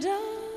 and I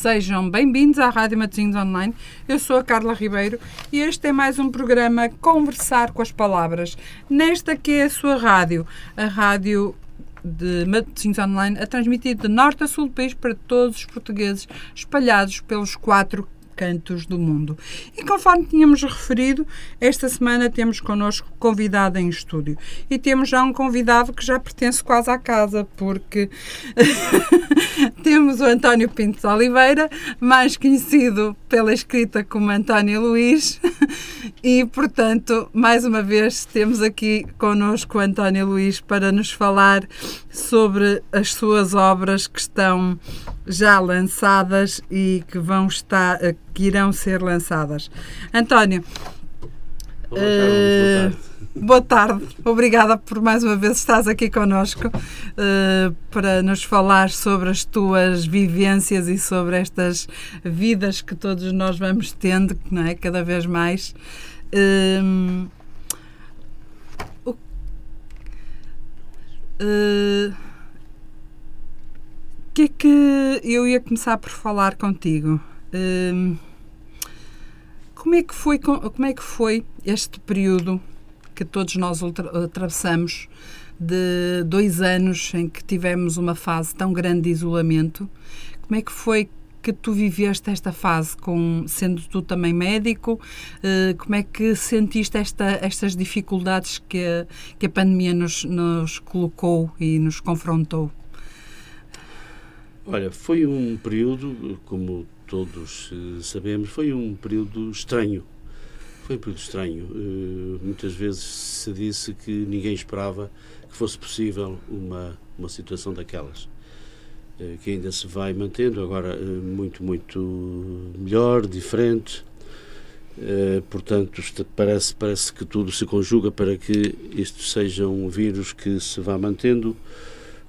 Sejam bem-vindos à Rádio Matosinhos Online. Eu sou a Carla Ribeiro e este é mais um programa Conversar com as Palavras. Nesta que é a sua rádio, a rádio de Matosinhos Online, a transmitir de norte a sul do país para todos os portugueses espalhados pelos quatro cantos do mundo. E conforme tínhamos referido, esta semana temos connosco convidado em estúdio. E temos já um convidado que já pertence quase à casa, porque temos o António Pinto de Oliveira, mais conhecido pela escrita como António Luís, e portanto, mais uma vez, temos aqui connosco o António Luís para nos falar sobre as suas obras que estão já lançadas e que vão estar, eh, que irão ser lançadas. António, boa tarde. Uh, boa tarde. Obrigada por mais uma vez estás aqui connosco uh, para nos falar sobre as tuas vivências e sobre estas vidas que todos nós vamos tendo, não é? Cada vez mais. Uh, uh, que é que eu ia começar por falar contigo? Hum, como é que foi como é que foi este período que todos nós atravessamos de dois anos em que tivemos uma fase tão grande de isolamento? Como é que foi que tu viveste esta fase, com, sendo tu também médico? Uh, como é que sentiste esta, estas dificuldades que a, que a pandemia nos, nos colocou e nos confrontou? Olha, foi um período, como todos uh, sabemos, foi um período estranho. Foi um período estranho. Uh, muitas vezes se disse que ninguém esperava que fosse possível uma, uma situação daquelas. Uh, que ainda se vai mantendo, agora muito, muito melhor, diferente. portanto, parece, parece que tudo se conjuga para que isto seja um vírus que se vá mantendo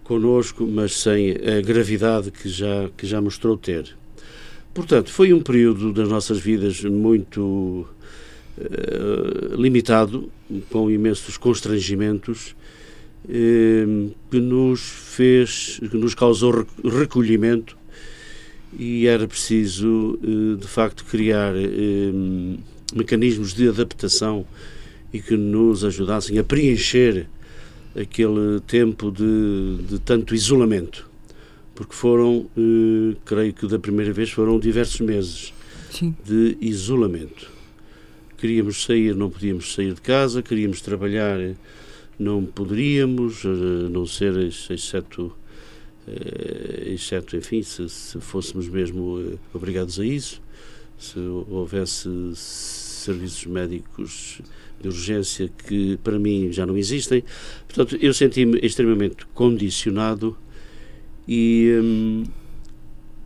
connosco, mas sem a gravidade que já, que já mostrou ter. Portanto, foi um período das nossas vidas muito uh, limitado, com imensos constrangimentos, uh, que nos fez, que nos causou recolhimento e era preciso, uh, de facto, criar mecanismos de adaptação e que nos ajudassem a preencher aquele tempo de, de tanto isolamento, porque foram, eh, creio que da primeira vez foram diversos meses Sim. de isolamento. Queríamos sair, não podíamos sair de casa, queríamos trabalhar, não poderíamos, a não ser, exceto, eh, exceto enfim, se, se fôssemos mesmo eh, obrigados a isso, se houvesse serviços médicos de urgência que para mim já não existem. Portanto, eu senti-me extremamente condicionado e hum,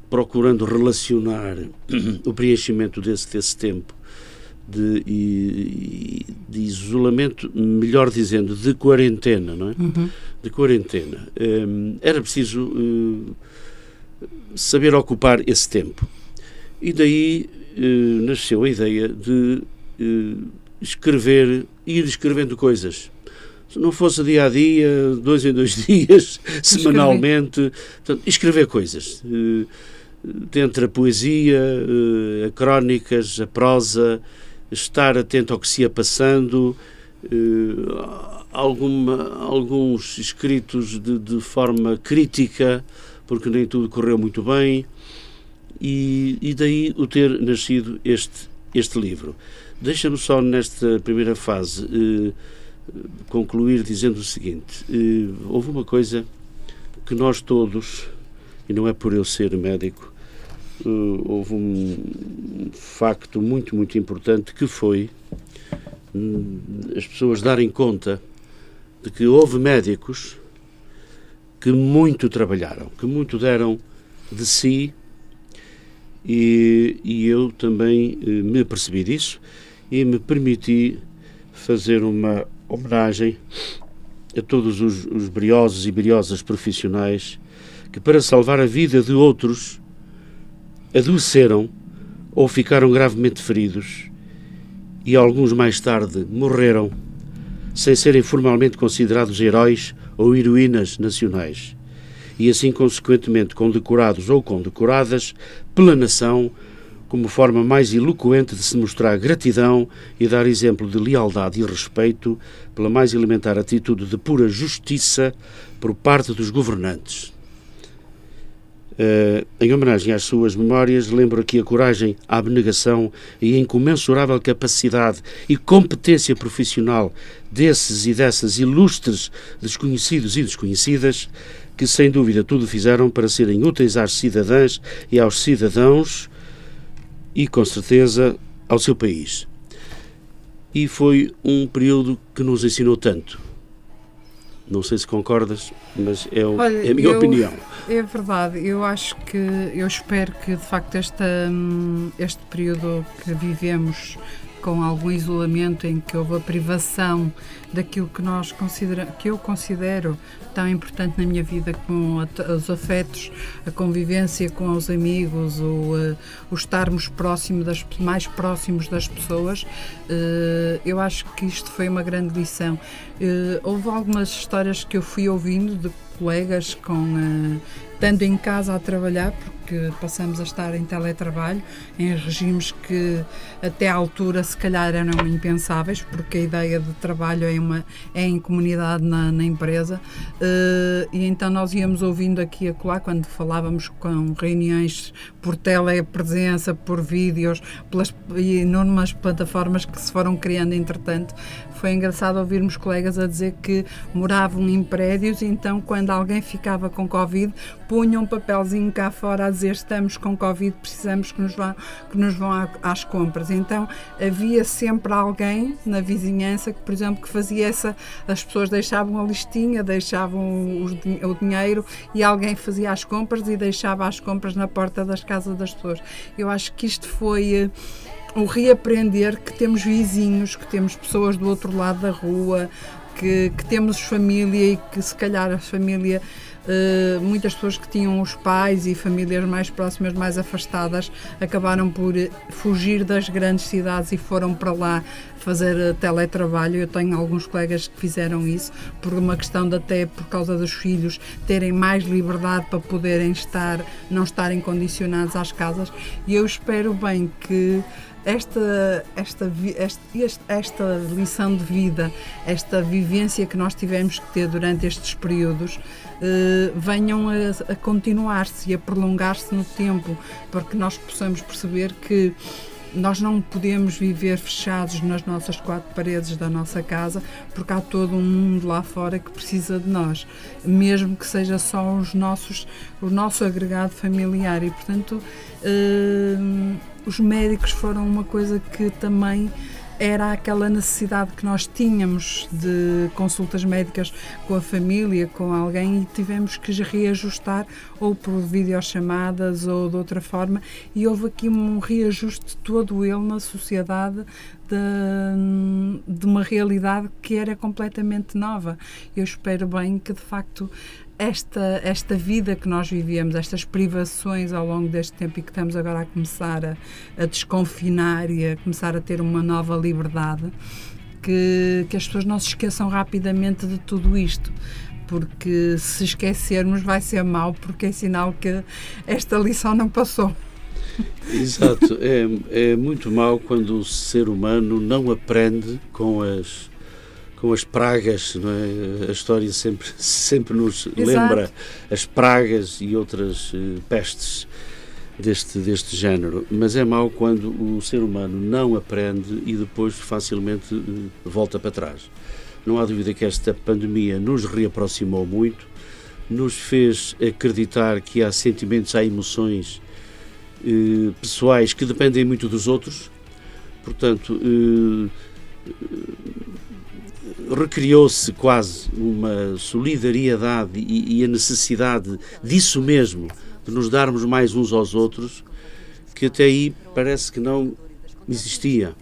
procurando relacionar o preenchimento desse, desse tempo de, de, isolamento, melhor dizendo, de quarentena, não é? Uhum. De quarentena. Um, era preciso uh, saber ocupar esse tempo. E daí uh, nasceu a ideia de uh, escrever, ir escrevendo coisas. Se não fosse dia a dia, dois em dois dias, semanalmente, portanto, escrever coisas. Uh, entre a poesia, uh, a crónicas, a prosa, estar atento ao que se ia passando, alguma, alguns escritos de, de forma crítica, porque nem tudo correu muito bem, e, e daí o ter nascido este, este livro. Deixa-me só nesta primeira fase eh, concluir dizendo o seguinte: eh, houve uma coisa que nós todos, e não é por eu ser médico, eh, houve um facto muito, muito importante que foi hum, as pessoas darem conta de que houve médicos que muito trabalharam, que muito deram de si e, e eu também eh, me apercebi disso e me permiti fazer uma homenagem a todos os, os briosos e briosas profissionais que, para salvar a vida de outros, adoeceram ou ficaram gravemente feridos e alguns mais tarde morreram sem serem formalmente considerados heróis ou heroínas nacionais, e assim, consequentemente, condecorados ou condecoradas pela nação como forma mais eloquente de se mostrar gratidão e dar exemplo de lealdade e respeito pela mais elementar atitude de pura justiça por parte dos governantes. Uh, em homenagem às suas memórias, lembro aqui a coragem, a abnegação e a incomensurável capacidade e competência profissional desses e dessas ilustres desconhecidos e desconhecidas que, sem dúvida, tudo fizeram para serem úteis às cidadãs e aos cidadãos e, com certeza, ao seu país. E foi um período que nos ensinou tanto não sei se concordas, mas é, Olha, é a minha eu, opinião. É verdade, eu acho que, eu espero que de facto esta, hum, este período que vivemos com algum isolamento em que houve a privação daquilo que nós considera, que eu considero tão importante na minha vida como os afetos, a convivência com os amigos, o, uh, o estarmos próximo das, mais próximos das pessoas, uh, eu acho que isto foi uma grande lição. Uh, houve algumas histórias que eu fui ouvindo de colegas com estando em casa a trabalhar, porque passamos a estar em teletrabalho, em regimes que até à altura se calhar eram impensáveis, porque a ideia de trabalho é, uma, é em comunidade na, na empresa. Uh, e então nós íamos ouvindo aqui e acolá, quando falávamos com reuniões por telepresença, por vídeos, pelas enormes plataformas que se foram criando entretanto, foi engraçado ouvirmos colegas a dizer que moravam em prédios, então quando alguém ficava com Covid, punham um papelzinho cá fora a dizer estamos com Covid, precisamos que nos vão, que nos vão às compras. Então havia sempre alguém na vizinhança que, por exemplo, que fazia essa, as pessoas deixavam a listinha, deixavam o, o dinheiro e alguém fazia as compras e deixava as compras na porta das casas das pessoas. Eu acho que isto foi eh, o reaprender que temos vizinhos, que temos pessoas do outro lado da rua, que, que temos família e que se calhar a família Uh, muitas pessoas que tinham os pais e famílias mais próximas, mais afastadas, acabaram por fugir das grandes cidades e foram para lá fazer eh, teletrabalho. Eu tenho alguns colegas que fizeram isso por uma questão de até por causa dos filhos terem mais liberdade para poderem estar, não estarem condicionados às casas. E eu espero bem que esta, esta, esta, esta lição de vida, esta vivência que nós tivemos que ter durante estes períodos, eh, venham a, a continuar-se e a prolongar-se no tempo, para que nós possamos perceber que nós não podemos viver fechados nas nossas quatro paredes da nossa casa, porque há todo um mundo lá fora que precisa de nós, mesmo que seja só os nossos, o nosso agregado familiar. E, portanto, eh, os médicos foram uma coisa que também era aquela necessidade que nós tínhamos de consultas médicas com a família, com alguém, e tivemos que reajustar ou por videochamadas ou de outra forma, e houve aqui um reajuste todo ele na sociedade de, de uma realidade que era completamente nova. Eu espero bem que de facto esta, esta vida que nós vivíamos, estas privações ao longo deste tempo e que estamos agora a começar a, a desconfinar e a começar a ter uma nova liberdade, que, que as pessoas não se esqueçam rapidamente de tudo isto porque se esquecermos vai ser mal, porque é sinal que esta lição não passou. Exato, é, é muito mal quando o ser humano não aprende com as com as pragas, é? A história sempre, sempre nos Exato. lembra as pragas e outras uh, pestes deste, deste género. Mas é mau quando o ser humano não aprende e depois facilmente uh, volta para trás. Não há dúvida que esta pandemia nos reaproximou muito, nos fez acreditar que há sentimentos, há emoções uh, pessoais que dependem muito dos outros. Portanto, recriou-se quase uma solidariedade e, e, a necessidade disso mesmo, de nos darmos mais uns aos outros, que até aí parece que não existia.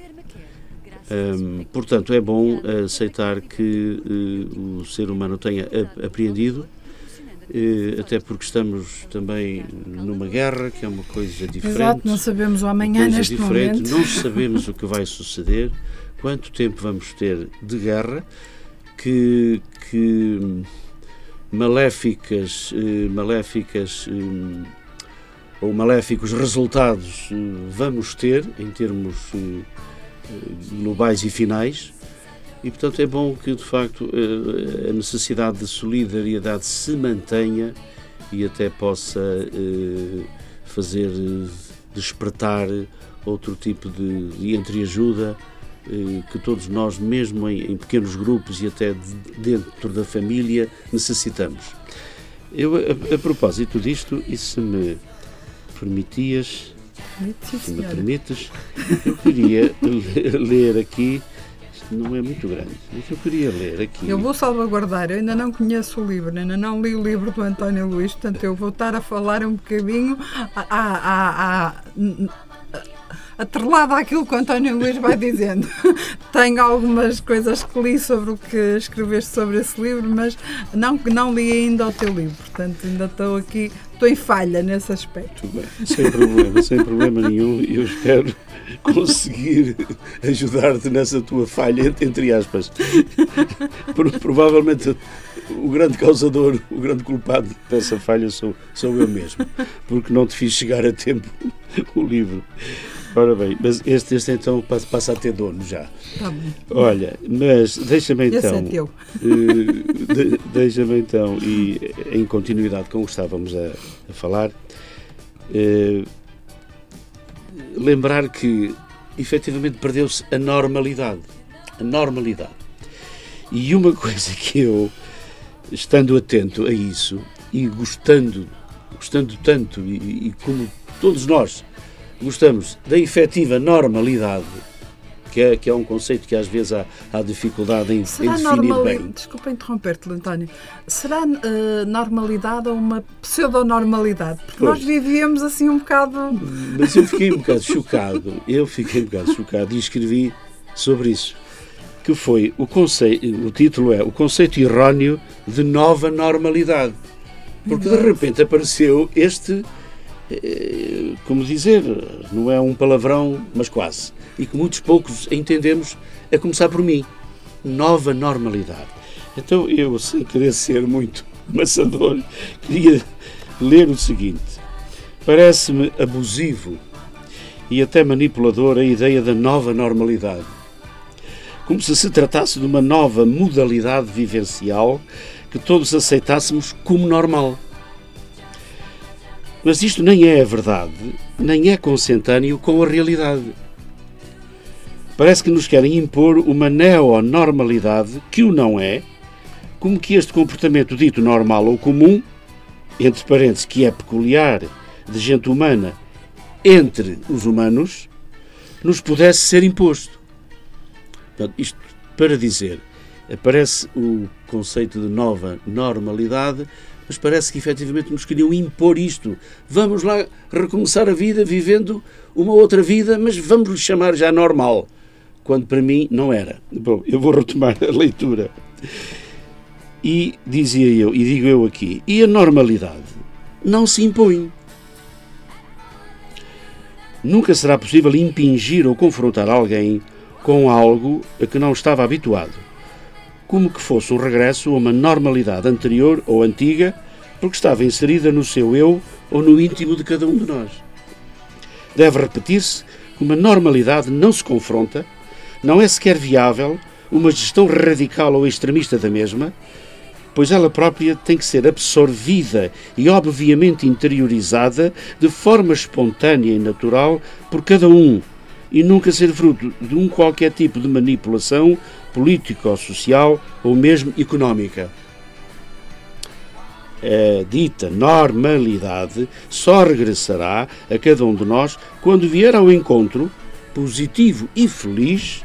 Um, portanto, é bom aceitar que uh, o ser humano tenha apreendido, uh, até porque estamos também numa guerra, que é uma coisa diferente. Exato, não sabemos o amanhã neste diferente, momento. Não sabemos o que vai suceder quanto tempo vamos ter de guerra, que, que maléficas, eh, maléficas eh, ou maléficos resultados eh, vamos ter em termos globais e finais. E, portanto, é bom que, de facto, a necessidade de solidariedade se mantenha e até possa fazer despertar outro tipo de, de entreajuda eh, que todos nós, mesmo em, em, pequenos grupos e até dentro da família, necessitamos. Eu, a, a propósito disto, e se me permitias, se me permites, eu queria ler aqui não é muito grande, mas eu queria ler aqui. Eu vou salvaguardar, eu ainda não conheço o livro, ainda não li o livro do António Luís, portanto eu vou estar a falar um bocadinho a, a, a, atrelada àquilo que o António Luís vai dizendo. Tenho algumas coisas que li sobre o que escreveste sobre esse livro, mas não, não li ainda o teu livro, portanto ainda estou aqui, estou em falha nesse aspecto. Bem, sem problema, sem problema nenhum, eu espero conseguir ajudar-te nessa tua falha, entre aspas. Provavelmente o grande causador, o grande culpado dessa falha sou, sou eu mesmo, porque não te fiz chegar a tempo o livro. Ora bem, mas este, este então passa a ter dono já. Tá Olha, mas deixa-me então. Esse é teu. Uh, de, deixa-me então, e em continuidade com o que estávamos a, a falar, uh, lembrar que efetivamente perdeu-se a normalidade. A normalidade. E uma coisa que eu, estando atento a isso e gostando, gostando tanto, e, e como todos nós gostamos da efetiva normalidade, que é, que é um conceito que às vezes há, há dificuldade em, Será em definir normal... bem. Desculpa interromper-te, António. Será uh, normalidade ou uma pseudonormalidade? Porque pois. nós vivíamos assim um bocado. Mas eu fiquei um bocado chocado, eu fiquei um bocado chocado e escrevi sobre isso. Que foi o conceito, o título é O Conceito Erróneo de Nova Normalidade. Porque de repente apareceu este como dizer, não é um palavrão, mas quase. E que muitos poucos entendemos, a começar por mim. Nova normalidade. Então eu, sem querer ser muito maçador, queria ler o seguinte. Parece-me abusivo e até manipulador a ideia da nova normalidade. Como se se tratasse de uma nova modalidade vivencial que todos aceitássemos como normal. Mas isto nem é a verdade, nem é consentâneo com a realidade. Parece que nos querem impor uma neonormalidade que o não é, como que este comportamento dito normal ou comum, entre parênteses, que é peculiar de gente humana entre os humanos, nos pudesse ser imposto. Portanto, isto para dizer, aparece o conceito de nova normalidade mas parece que efetivamente nos queriam impor isto. Vamos lá recomeçar a vida vivendo uma outra vida, mas vamos lhe chamar já normal, quando para mim não era. Bom, eu vou retomar a leitura. E dizia eu, e digo eu aqui, e a normalidade não se impõe. Nunca será possível impingir ou confrontar alguém com algo a que não estava habituado como que fosse um regresso a uma normalidade anterior ou antiga, porque estava inserida no seu eu ou no íntimo de cada um de nós. Deve repetir-se que uma normalidade não se confronta, não é sequer viável uma gestão radical ou extremista da mesma, pois ela própria tem que ser absorvida e obviamente interiorizada de forma espontânea e natural por cada um e nunca ser fruto de um qualquer tipo de manipulação política ou social ou mesmo económica. A dita normalidade só regressará a cada um de nós quando vier ao encontro positivo e feliz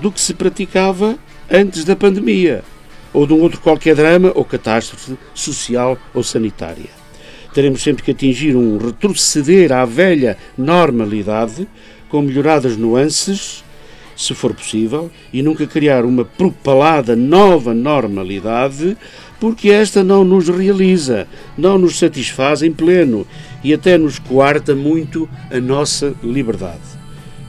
do que se praticava antes da pandemia ou de um outro qualquer drama ou catástrofe social ou sanitária. Teremos sempre que atingir um retroceder à velha normalidade com melhoradas nuances, se for possível, e nunca criar uma propalada nova normalidade, porque esta não nos realiza, não nos satisfaz em pleno e até nos coarta muito a nossa liberdade.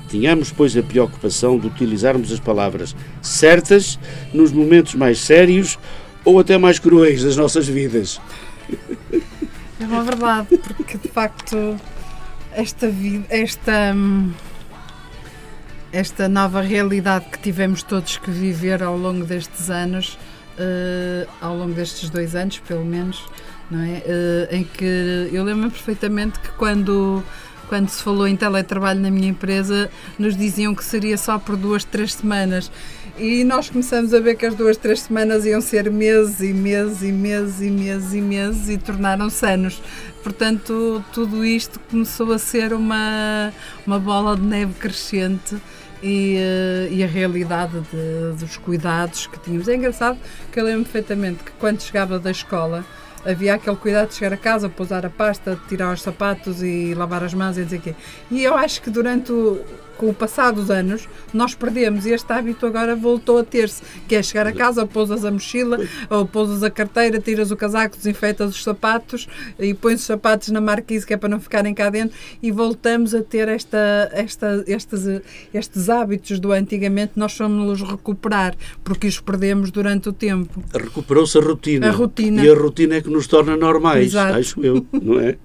Tínhamos, pois, a preocupação de utilizarmos as palavras certas nos momentos mais sérios ou até mais cruéis das nossas vidas. É uma verdade, porque de facto esta vida, esta esta nova realidade que tivemos todos que viver ao longo destes anos, uh, ao longo destes dois anos, pelo menos, não é? Uh, em que eu lembro perfeitamente que quando quando se falou em teletrabalho na minha empresa, nos diziam que seria só por duas, três semanas. E nós começamos a ver que as duas, três semanas iam ser meses e meses e meses e meses e meses e tornaram-se anos. Portanto, tudo isto começou a ser uma, uma bola de neve crescente. E, eh, e, a realidade de, dos cuidados que tínhamos. É engraçado que eu lembro perfeitamente que quando chegava da escola havia aquele cuidado de chegar a casa, pousar a pasta, tirar os sapatos e lavar as mãos e dizer quê. E eu acho que durante o, com o passar dos anos, nós perdemos e este hábito agora voltou a ter-se, que é chegar a casa, pousas a mochila, ou pousas a carteira, tiras o casaco, desinfetas os sapatos e pões os sapatos na marquise, que é para não ficarem cá dentro, e voltamos a ter esta, esta, estes, estes hábitos do antigamente, nós fomos-los recuperar, porque os perdemos durante o tempo. Recuperou-se a rotina. A rotina. E a rotina é que nos torna normais, Exato. acho eu, não é?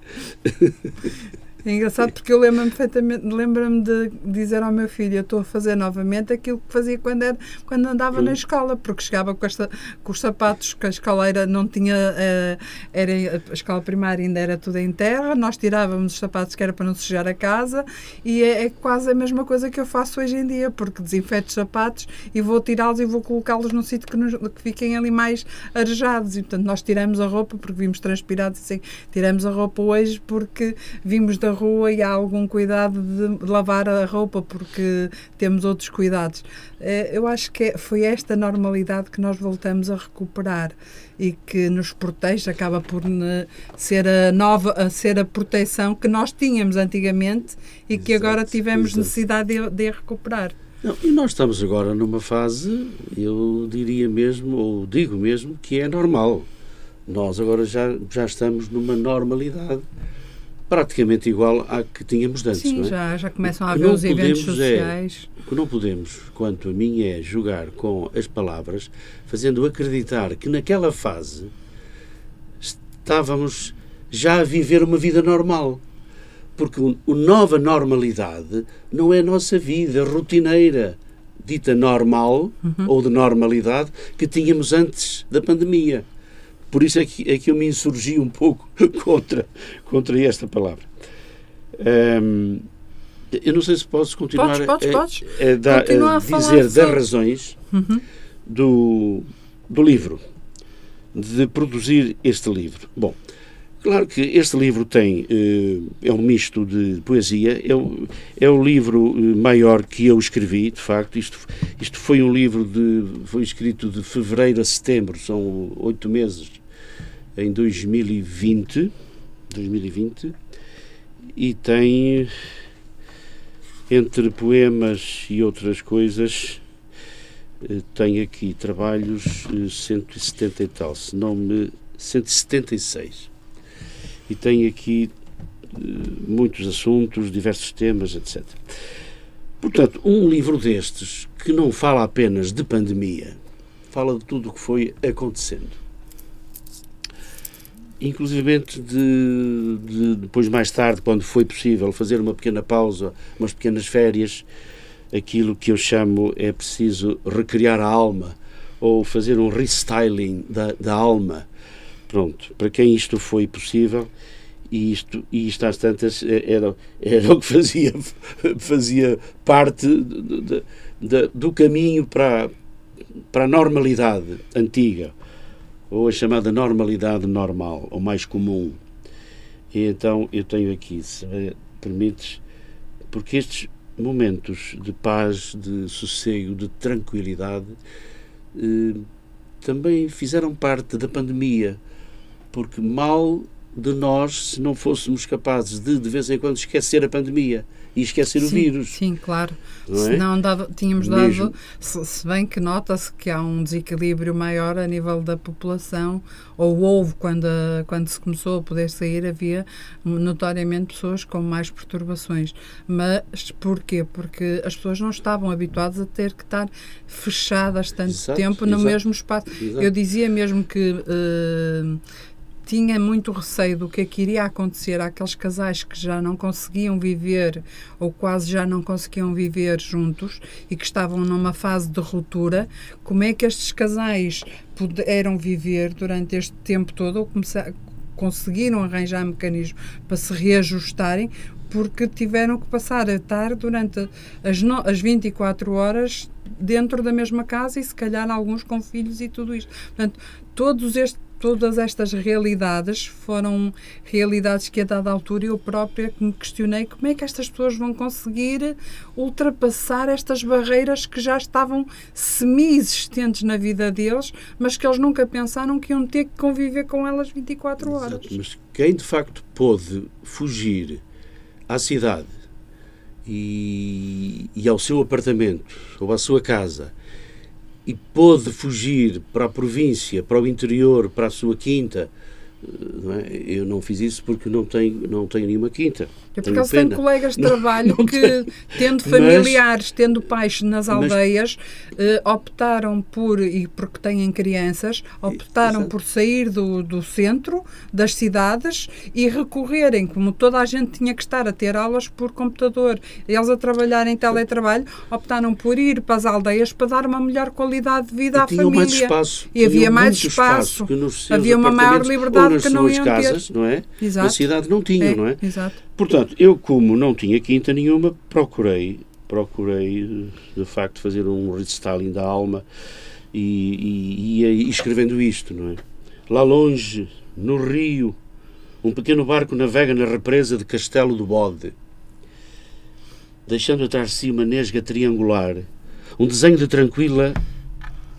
É engraçado porque eu lembro-me perfeitamente, lembro-me de dizer ao meu filho, eu estou a fazer novamente aquilo que fazia quando, era, quando andava na escola, porque chegava com, esta, com os sapatos, que a escola não tinha, uh, era, a escola primária ainda era tudo em terra, nós tirávamos os sapatos que era para não sujar a casa e é, é quase a mesma coisa que eu faço hoje em dia, porque desinfeto os sapatos e vou tirá-los e vou colocá-los num sítio que, que fiquem ali mais arejados. E portanto nós tiramos a roupa porque vimos transpirados assim, tiramos a roupa hoje porque vimos da rua e há algum cuidado de lavar a roupa porque temos outros cuidados. Eh, eu acho que é, foi esta normalidade que nós voltamos a recuperar e que nos protege, acaba por ser a nova, a ser a proteção que nós tínhamos antigamente e exato, que agora tivemos exato. necessidade de, de recuperar. Não, e nós estamos agora numa fase, eu diria mesmo, ou digo mesmo, que é normal. Nós agora já, já estamos numa normalidade praticamente igual à que tínhamos antes. Sim, é? já, já começam a haver os eventos é sociais. É, o que não podemos, quanto a mim, é jogar com as palavras, fazendo acreditar que naquela fase estávamos já a viver uma vida normal. Porque o nova normalidade não é a nossa vida rotineira, dita normal uhum. ou de normalidade, que tínhamos antes da pandemia. Por isso é que, é que eu me insurgi um pouco contra, contra esta palavra. Um, eu não sei se posso continuar podes, podes, a, podes. a, a, a dizer das sobre... razões uhum. do, do livro, de produzir este livro. Bom, claro que este livro tem, é um misto de poesia, é, o, é o livro eh, maior que eu escrevi, de facto. Isto, isto foi um livro de, foi escrito de fevereiro a setembro, são oito meses em 2020, 2020 e tem entre poemas e outras coisas eh, tem aqui trabalhos 170 eh, e tal, se não me 176 e tem aqui eh, muitos assuntos, diversos temas, etc. Portanto, um livro destes que não fala apenas de pandemia, fala de tudo o que foi acontecendo inclusivamente de, de, depois mais tarde, quando foi possível, fazer uma pequena pausa, umas pequenas férias, aquilo que eu chamo é preciso recriar a alma ou fazer um restyling da, da alma. Pronto, para quem isto foi possível, e isto, e isto às tantas era, era o que fazia, fazia parte de, de, do caminho para, para a normalidade antiga, ou a chamada normalidade normal, ou mais comum. E então eu tenho aqui, se permites, porque estes momentos de paz, de sossego, de tranquilidade eh, também fizeram parte da pandemia, porque mal de nós se não fôssemos capazes de, de vez em quando, esquecer a pandemia e esquecer sim, o vírus. Sim, claro. Não é? Se não dado, tínhamos dado, se, se, bem que nota-se que há um desequilíbrio maior a nível da população, ou houve quando, a, quando se começou a poder sair, havia notoriamente pessoas com mais perturbações. Mas porquê? Porque as pessoas não estavam habituadas a ter que estar fechadas tanto Exato, tempo no exato, mesmo espaço. exato. Eu dizia mesmo que. Uh, tinha muito receio do que, é que iria acontecer àqueles casais que já não conseguiam viver ou quase já não conseguiam viver juntos e que estavam numa fase de ruptura, como é que estes casais puderam viver durante este tempo todo ou conseguiram arranjar mecanismos para se reajustarem porque tiveram que passar a estar durante as, no, as 24 horas dentro da mesma casa e se calhar alguns com filhos e tudo isto. Portanto, todos estes todas estas realidades foram realidades que a dada altura eu própria me questionei como é que estas pessoas vão conseguir ultrapassar estas barreiras que já estavam semi-existentes na vida deles, mas que eles nunca pensaram que iam ter que conviver com elas 24 horas. Exato, mas quem de facto pôde fugir à cidade e, e ao seu apartamento ou à sua casa e pôde fugir para a província, para o interior, para a sua quinta. Não é? Eu não fiz isso porque não tenho, não tenho nenhuma quinta. Eu por acaso tenho colegas de trabalho não, não que, tenho. tendo familiares, mas, tendo pais nas aldeias, mas, eh, optaram por, e porque têm crianças, optaram por sair do, do centro, das cidades e recorrerem, como toda a gente tinha que estar a ter aulas por computador, eles a trabalhar em teletrabalho, optaram por ir para as aldeias para dar uma melhor qualidade de vida e à família. Mais espaço, e havia mais espaço, havia uma maior liberdade que não iam casas, ter. não é? Exato. Na cidade não tinham, é, não é? Exato. Portanto, eu como não tinha quinta nenhuma, procurei, procurei de facto fazer um restyling da alma e, e ia escrevendo isto, não é? Lá longe, no rio, um pequeno barco navega na represa de Castelo do Bode, deixando atrás de si uma nesga triangular, um desenho de tranquila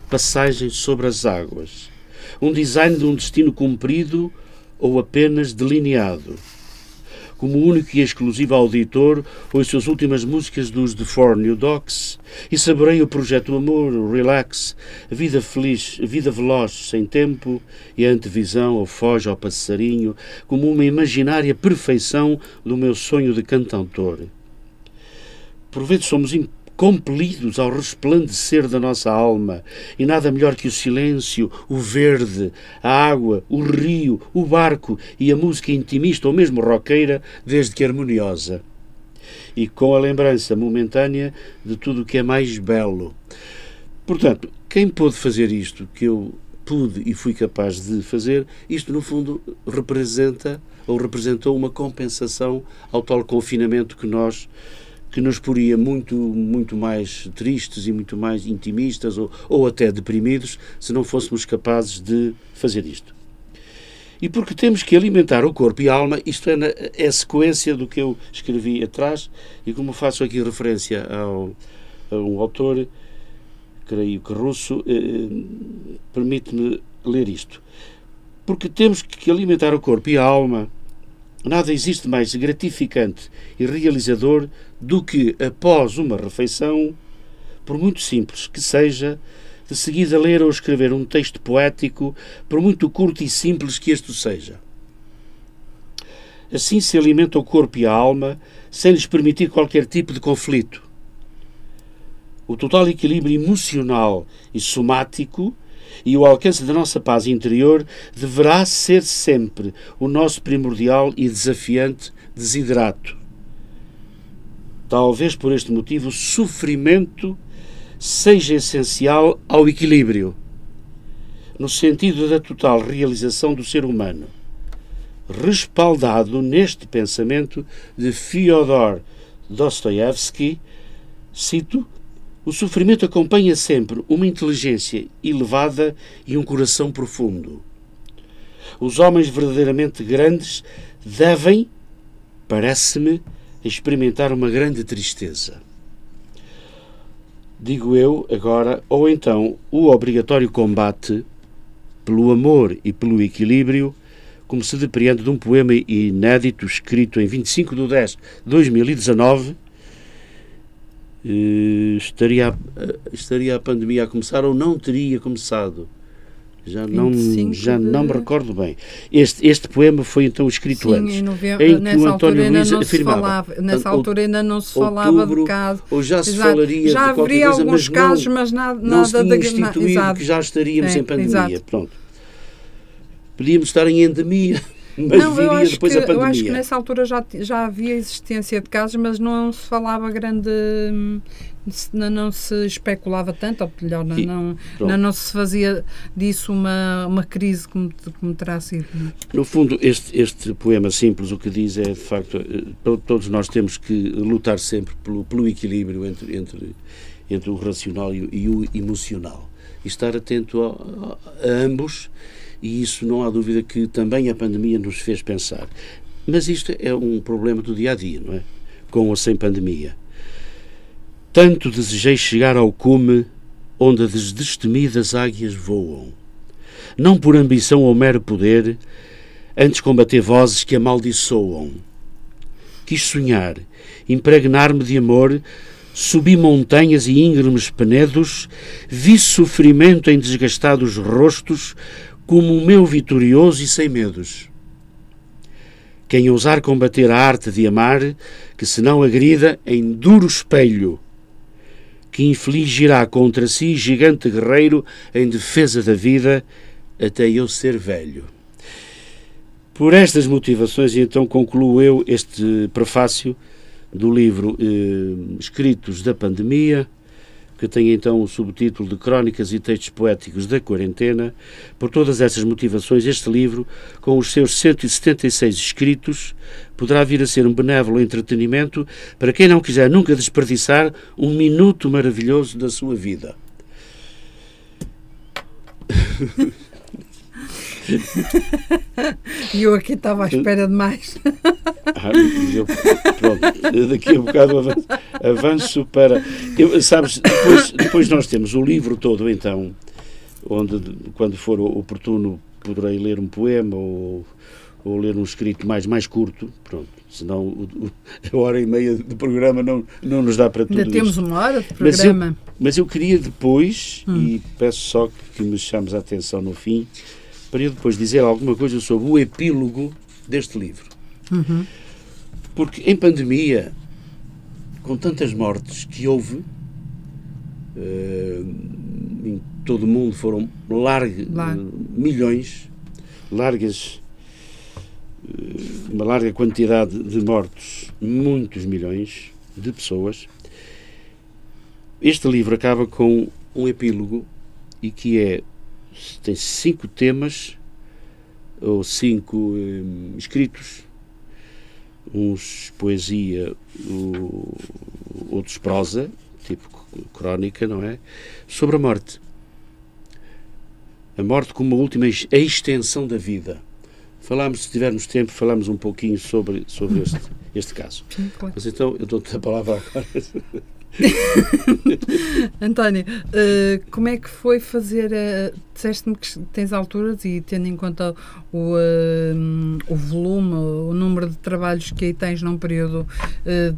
passagem sobre as águas, um design de um destino cumprido ou apenas delineado como único e exclusivo auditor, ouço as últimas músicas dos The Four New Dogs e saborei o projeto Amor, Relax, a vida feliz, a vida veloz, sem tempo e a antevisão ou foge ao passarinho, como uma imaginária perfeição do meu sonho de cantautor. Por vezes somos compelidos ao resplandecer da nossa alma, e nada melhor que o silêncio, o verde, a água, o rio, o barco e a música intimista ou mesmo roqueira, desde que harmoniosa. E com a lembrança momentânea de tudo o que é mais belo. Portanto, quem pôde fazer isto que eu pude e fui capaz de fazer, isto no fundo representa ou representou uma compensação ao tal confinamento que nós que nos poria muito, muito mais tristes e muito mais intimistas ou, ou até deprimidos se não fôssemos capazes de fazer isto. E porque temos que alimentar o corpo e a alma, isto é, é a sequência do que eu escrevi atrás, e como faço aqui referência ao, a um autor, creio que russo, eh, permite-me ler isto. Porque temos que alimentar o corpo e a alma Nada existe mais gratificante e realizador do que, após uma refeição, por muito simples que seja, de seguida ler ou escrever um texto poético, por muito curto e simples que este seja. Assim se alimenta o corpo e a alma, sem lhes permitir qualquer tipo de conflito. O total equilíbrio emocional e somático e o alcance da nossa paz interior deverá ser sempre o nosso primordial e desafiante desidrato. Talvez por este motivo o sofrimento seja essencial ao equilíbrio, no sentido da total realização do ser humano, respaldado neste pensamento de Fyodor Dostoevsky, cito, o sofrimento acompanha sempre uma inteligência elevada e um coração profundo. Os homens verdadeiramente grandes devem, parece-me, experimentar uma grande tristeza. Digo eu agora, ou então o obrigatório combate pelo amor e pelo equilíbrio, como se depreende de um poema inédito escrito em 25 de 10 de 2019. Eh, estaria, estaria a pandemia a começar ou não teria começado? Já não, já de... não me recordo bem. Este, este poema foi então escrito Sim, antes. Em, novembro, em que o António Luís afirmava. Falava, nessa altura ainda não se falava de casos. Ou já se exato. falaria já de qualquer coisa, alguns mas casos, não, mas nada, não se tinha de, que já estaríamos é, em pandemia. Exato. Pronto. Podíamos estar em endemia. Mas não, viria eu acho, depois que, a pandemia. eu acho que nessa altura já, já havia existência de casos, mas não se falava grande. Não, não se especulava tanto, ou melhor, não, não, não, não, se fazia disso uma, uma crise como, como terá sido. Não? No fundo, este, este poema simples o que diz é, de facto, todos nós temos que lutar sempre pelo, pelo equilíbrio entre, entre, entre o racional e, e o emocional. E estar atento a, a, a ambos e isso não há dúvida que também a pandemia nos fez pensar. Mas isto é um problema do dia a dia, não é? Com ou sem pandemia. Tanto desejei chegar ao cume onde as destemidas águias voam. Não por ambição ou mero poder, antes combater vozes que amaldiçoam. Quis sonhar, impregnar-me de amor, subi montanhas e íngremes penedos, vi sofrimento em desgastados rostos, como o meu vitorioso e sem medos. Quem ousar combater a arte de amar, que se não agrida em duro espelho, que infligirá contra si gigante guerreiro em defesa da vida, até eu ser velho. Por estas motivações, então, concluo eu este prefácio do livro eh, Escritos da Pandemia, que tem então o subtítulo de Crónicas e Textos Poéticos da Quarentena. Por todas essas motivações, este livro, com os seus 176 escritos, poderá vir a ser um benévolo entretenimento para quem não quiser nunca desperdiçar um minuto maravilhoso da sua vida. E eu aqui estava à espera de mais. Ah, eu, pronto, daqui a bocado avanço, avanço para. Eu, sabes, depois, depois nós temos o livro todo, então, onde, quando for oportuno, poderei ler um poema ou, ou ler um escrito mais, mais curto. Pronto, senão o, o, a hora e meia de programa não, não nos dá para tudo. Ainda temos isto. uma hora de programa. Mas eu, mas eu queria depois, hum. e peço só que me chames a atenção no fim para eu depois dizer alguma coisa sobre o epílogo deste livro. Uhum. Porque em pandemia, com tantas mortes que houve, uh, em todo o mundo foram largue, uh, milhões, largas, uh, uma larga quantidade de mortos, muitos milhões de pessoas. Este livro acaba com um epílogo e que é tem cinco temas ou cinco hum, escritos, uns poesia, outros prosa, tipo crónica, não é? Sobre a morte. A morte como a última a extensão da vida. Falámos, se tivermos tempo, falámos um pouquinho sobre, sobre este, este caso. Mas então, eu dou-te a palavra agora. António, uh, como é que foi fazer? Uh, Disseste-me que tens alturas e tendo em conta o, uh, o volume, o número de trabalhos que aí tens num período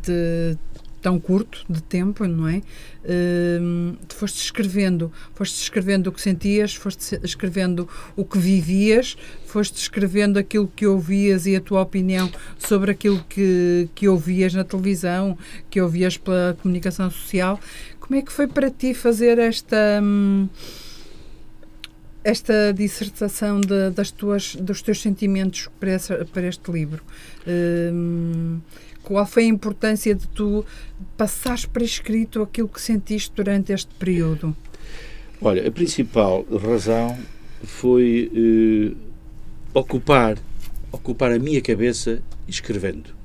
de tão curto de tempo, não é? Uh, foste escrevendo, foste escrevendo o que sentias, foste escrevendo o que vivias, foste escrevendo aquilo que ouvias e a tua opinião sobre aquilo que, que ouvias na televisão, que ouvias pela comunicação social. Como é que foi para ti fazer esta hum, esta dissertação de, das tuas, dos teus sentimentos para, essa, para este livro? Hum, qual foi a importância de tu passares para escrito aquilo que sentiste durante este período? Olha, a principal razão foi eh, ocupar, ocupar a minha cabeça escrevendo.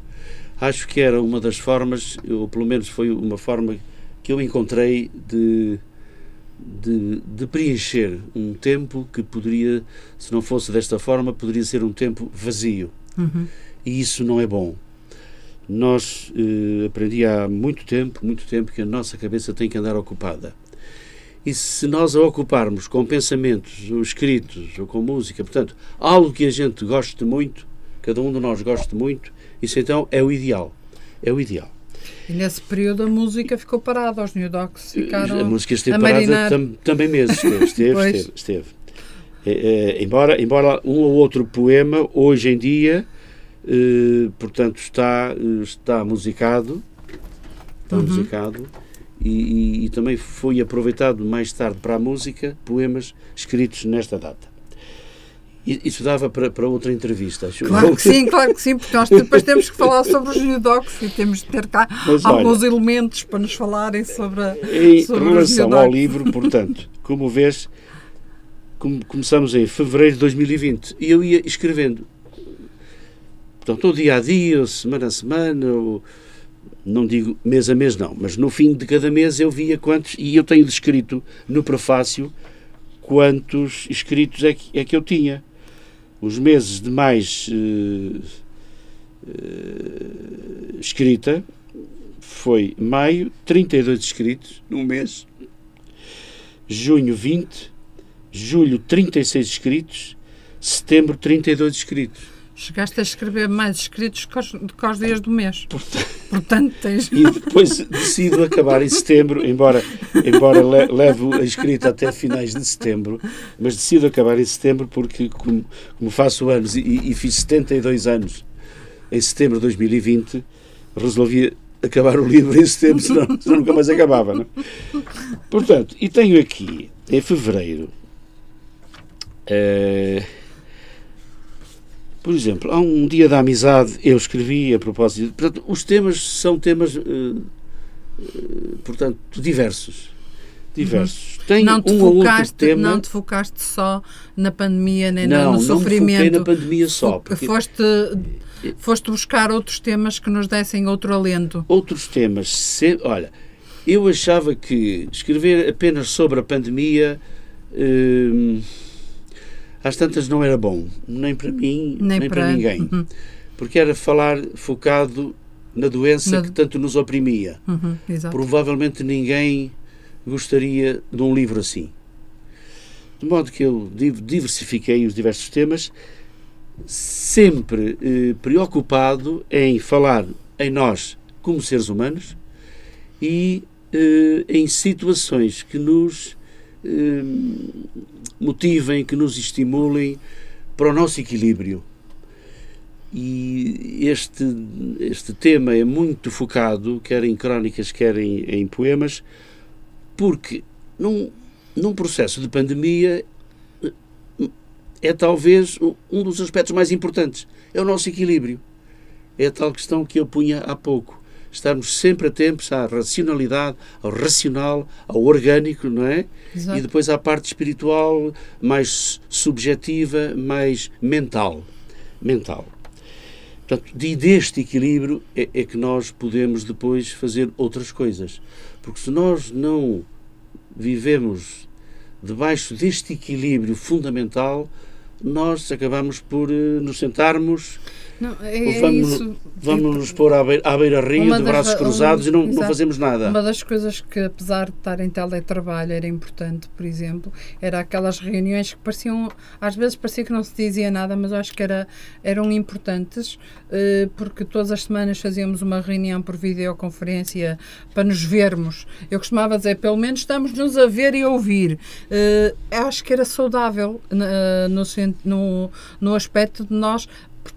Acho que era uma das formas, ou pelo menos foi uma forma que eu encontrei de, de, de preencher um tempo que poderia, se não fosse desta forma, poderia ser um tempo vazio. Uhum. E isso não é bom. Nós eh, aprendi há muito tempo, muito tempo, que a nossa cabeça tem que andar ocupada. E se nós a ocuparmos com pensamentos, ou escritos, ou com música, portanto, algo que a gente goste muito, cada um de nós goste muito, isso então é o ideal. É o ideal. E nesse período a música ficou parada, os New Dogs ficaram A música esteve a parada tam, também mesmo, esteve, esteve, esteve. esteve. É, é, embora, embora um ou outro poema, hoje em dia, eh, portanto, está, eh, está musicado, está Uhum. musicado, e, e- e também foi aproveitado mais tarde para a música, poemas escritos nesta data. Isso dava para, para outra entrevista, acho. Claro que sim, claro que sim, porque nós depois temos que falar sobre os New Dogs e temos de ter cá Mas olha- alguns elementos para nos falarem sobre, a- Em sobre relação ao livro, portanto, como vês, com- começamos em fevereiro de 2020 e eu ia escrevendo. Portanto, ou dia a dia, ou semana a semana, ou, não digo mês a mês, não, mas no fim de cada mês eu via quantos, e eu tenho descrito no prefácio quantos escritos é que, é que eu tinha. Os meses de mais eh, eh, escrita foi maio, 32 escritos num mês, junho 20, julho 36 escritos, setembro 32 escritos. Chegaste a escrever mais escritos que os, do que aos dias do mês. Portanto, tens. E depois decido acabar em setembro, embora, embora le, levo a escrita até finais de setembro, mas decido acabar em setembro porque, como, como faço anos e, e fiz 72 anos em setembro de 2020, resolvi acabar o livro em setembro, senão, senão nunca mais acabava. Não? é? Portanto, e tenho aqui, em fevereiro, eh, por exemplo, há um dia da amizade, eu escrevi a propósito. Portanto, os temas são temas, eh, portanto, diversos. Diversos. Tem Não te, um focaste, tema. não te focaste só na pandemia nem não, no não me sofrimento. foquei na pandemia só. Porque Foste, foste buscar outros temas que nos dessem outro alento. outros temas. se- olha, eu achava que escrever apenas sobre a pandemia. eh, às tantas não era bom, nem para mim, nem, Nem para, para- ninguém. Uhum. Porque era falar focado na doença Na- que tanto nos oprimia. Uhum. Provavelmente ninguém gostaria de um livro assim. De modo que eu div- diversifiquei os diversos temas, sempre eh, preocupado em falar em nós como seres humanos e eh, em situações que nos eh, motivem, que nos estimulem para o nosso equilíbrio. E este, este tema é muito focado, quer em crónicas, quer em, em poemas, porque num, num processo de pandemia é talvez um- dos aspectos mais importantes. É o nosso equilíbrio. É a tal questão que eu punha há pouco. Estarmos sempre atentos à racionalidade, ao racional, ao orgânico, não é? Exato. E depois à parte espiritual, mais subjetiva, mais mental. Mental. Portanto, de- deste equilíbrio é, é que nós podemos depois fazer outras coisas. Porque se nós não vivemos debaixo deste equilíbrio fundamental, nós acabamos por eh, nos sentarmos, Não, é, é vamos, isso. vamos nos pôr à beira, à beira-rio, Uma de braços ra- cruzados um- e não, não fazemos nada. Uma das coisas que, apesar de estar em teletrabalho, era importante, por exemplo, era aquelas reuniões que pareciam, às vezes parecia que não se dizia nada, mas eu acho que era, eram importantes, eh, porque todas as semanas fazíamos uma reunião por videoconferência para nos vermos. Eu costumava dizer, pelo menos estamos-nos a ver e a ouvir. Eh, acho que era saudável no, no, no aspecto de nós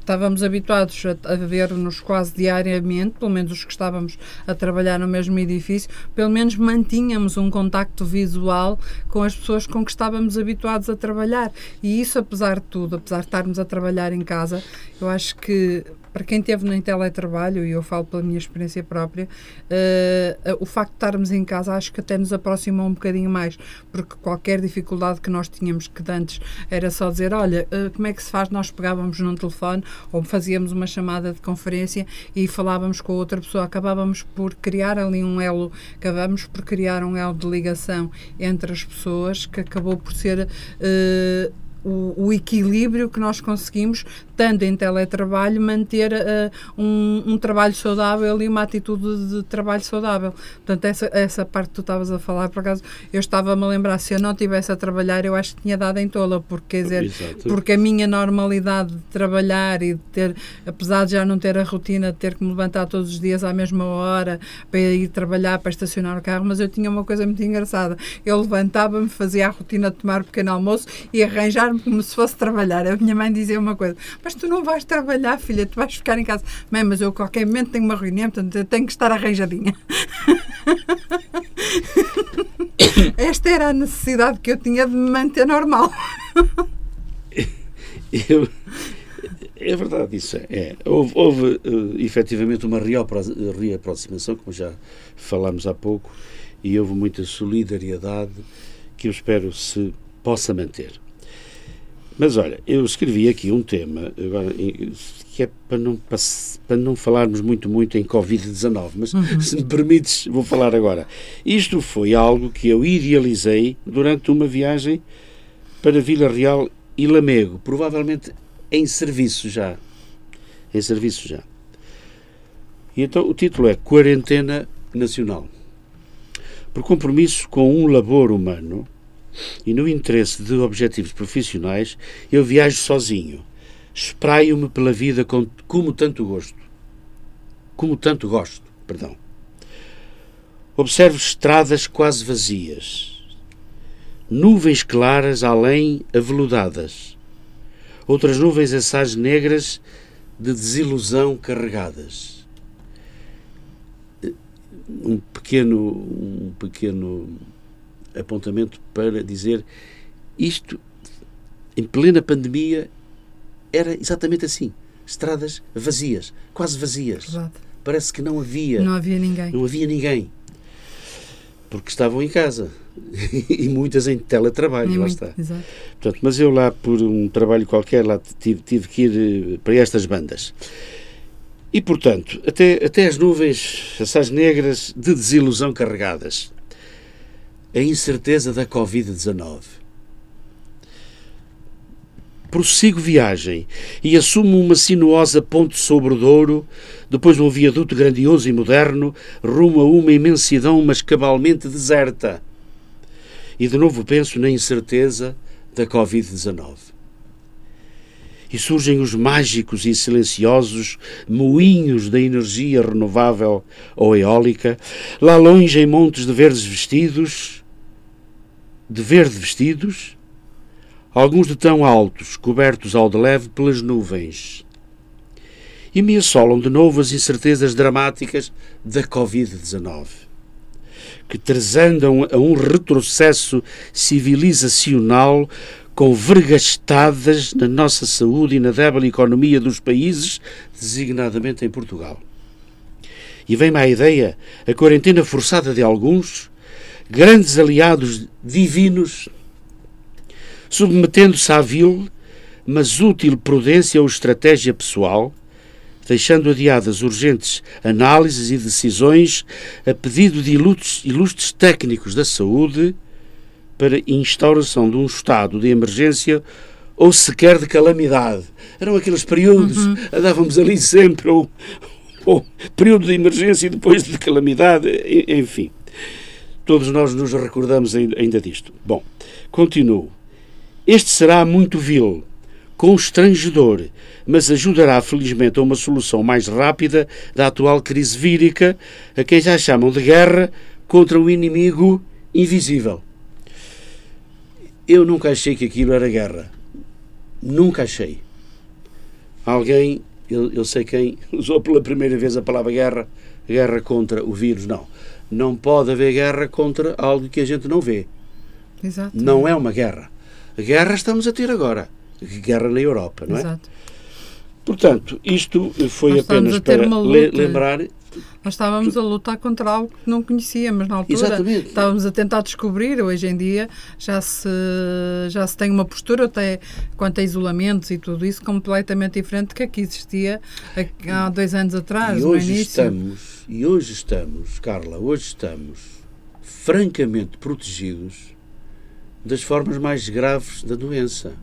estávamos habituados a, a ver-nos quase diariamente, pelo menos os que estávamos a trabalhar no mesmo edifício, pelo menos mantínhamos um contacto visual com as pessoas com que estávamos habituados a trabalhar. E isso, apesar de tudo, apesar de estarmos a trabalhar em casa, eu acho que para quem esteve no teletrabalho, e eu falo pela minha experiência própria, uh, o facto de estarmos em casa acho que até nos aproxima um bocadinho mais, porque qualquer dificuldade que nós tínhamos que antes era só dizer, olha, uh, como é que se faz? Nós pegávamos num telefone ou fazíamos uma chamada de conferência e falávamos com outra pessoa, acabávamos por criar ali um elo, acabamos por criar um elo de ligação entre as pessoas que acabou por ser uh, o, o, equilíbrio que nós conseguimos, estando em teletrabalho, manter uh, um, um, trabalho saudável e uma atitude de trabalho saudável. Portanto, essa, essa parte que tu estavas a falar, por acaso, eu estava-me a lembrar, se eu não estivesse a trabalhar, eu acho que tinha dado em tola, porque, quer dizer, Exato. porque a minha normalidade de trabalhar e de ter, apesar de já não ter a rotina de ter que me levantar todos os dias à mesma hora para ir trabalhar, para estacionar o carro, mas eu tinha uma coisa muito engraçada. Eu levantava-me, fazia a rotina de tomar um pequeno almoço e arranjar-me como se fosse trabalhar. A minha mãe dizia uma coisa: Mas tu não vais trabalhar, filha, tu vais ficar em casa. Mãe, mas eu a qualquer momento tenho uma reunião, portanto eu tenho que estar arranjadinha. Esta era a necessidade que eu tinha de me manter normal. eu, é verdade, isso é. Houve, houve uh, efetivamente uma reaproximação, como já falámos há pouco, e houve muita solidariedade que eu espero se possa manter. Mas olha, eu escrevi aqui um tema, agora, que é para não, para não falarmos muito, muito em Covid-19, mas uhum. se me permites, vou falar agora. Isto foi algo que eu idealizei durante uma viagem para Vila Real e Lamego, provavelmente em serviço já. Em serviço já. E então o título é Quarentena Nacional. Por compromisso com um labor humano e no interesse de objetivos profissionais, eu viajo sozinho. Espraio-me pela vida com, como tanto gosto. Como tanto gosto, perdão. Observo estradas quase vazias. Nuvens claras além aveludadas. Outras nuvens assaz negras de desilusão carregadas. Um pequeno, um pequeno apontamento para dizer isto, em plena pandemia, era exatamente assim. Estradas vazias, quase vazias. Verdade. Parece que não havia. Não havia ninguém. Não havia ninguém. Porque estavam em casa. e muitas em teletrabalho, lá muito, está. Exato. Portanto, mas eu lá, por um trabalho qualquer, lá tive, tive que ir eh, para estas bandas. E, portanto, até, até as nuvens, essas negras de desilusão carregadas a incerteza da Covid-19. Prossigo viagem e assumo uma sinuosa ponte sobre o Douro, depois de um viaduto grandioso e moderno, rumo a uma imensidão mas cabalmente deserta. E de novo penso na incerteza da Covid-19. E surgem os mágicos e silenciosos moinhos da energia renovável ou eólica, lá longe em montes de verdes vestidos, de verde vestidos, alguns de tão altos, cobertos ao de leve pelas nuvens. E me assolam de novo as incertezas dramáticas da Covid-19, que trazandam a um retrocesso civilizacional com vergastadas na nossa saúde e na débil economia dos países, designadamente em Portugal. E vem-me à ideia a quarentena forçada de alguns, grandes aliados divinos, submetendo-se à vil, mas útil prudência ou estratégia pessoal, deixando adiadas urgentes análises e decisões a pedido de ilustres, técnicos da saúde para instauração de um estado de emergência ou sequer de calamidade. Eram aqueles períodos, uhum. andávamos ali sempre, ou, ou período de emergência e depois de calamidade, enfim. Todos nós nos recordamos ainda disto. Bom, continuo. Este será muito vil, constrangedor, mas ajudará felizmente a uma solução mais rápida da atual crise vírica, a quem já chamam de guerra contra um inimigo invisível. Eu nunca achei que aquilo era guerra. Nunca achei. Alguém, eu, eu sei quem, usou pela primeira vez a palavra guerra, guerra contra o vírus. Não não pode haver guerra contra algo que a gente não vê. Exato. Não é uma guerra. A guerra estamos a ter agora. Guerra na Europa, não é? Exato. Portanto, isto foi apenas para le lembrar nós estávamos a lutar contra algo que não conhecíamos na altura. Exatamente. Estávamos a tentar descobrir. Hoje em dia já se, já se tem uma postura até quanto a isolamentos e tudo isso completamente diferente do que aqui existia há dois anos atrás, e hoje Estamos, e hoje estamos, Carla, hoje estamos francamente protegidos das formas mais graves da doença.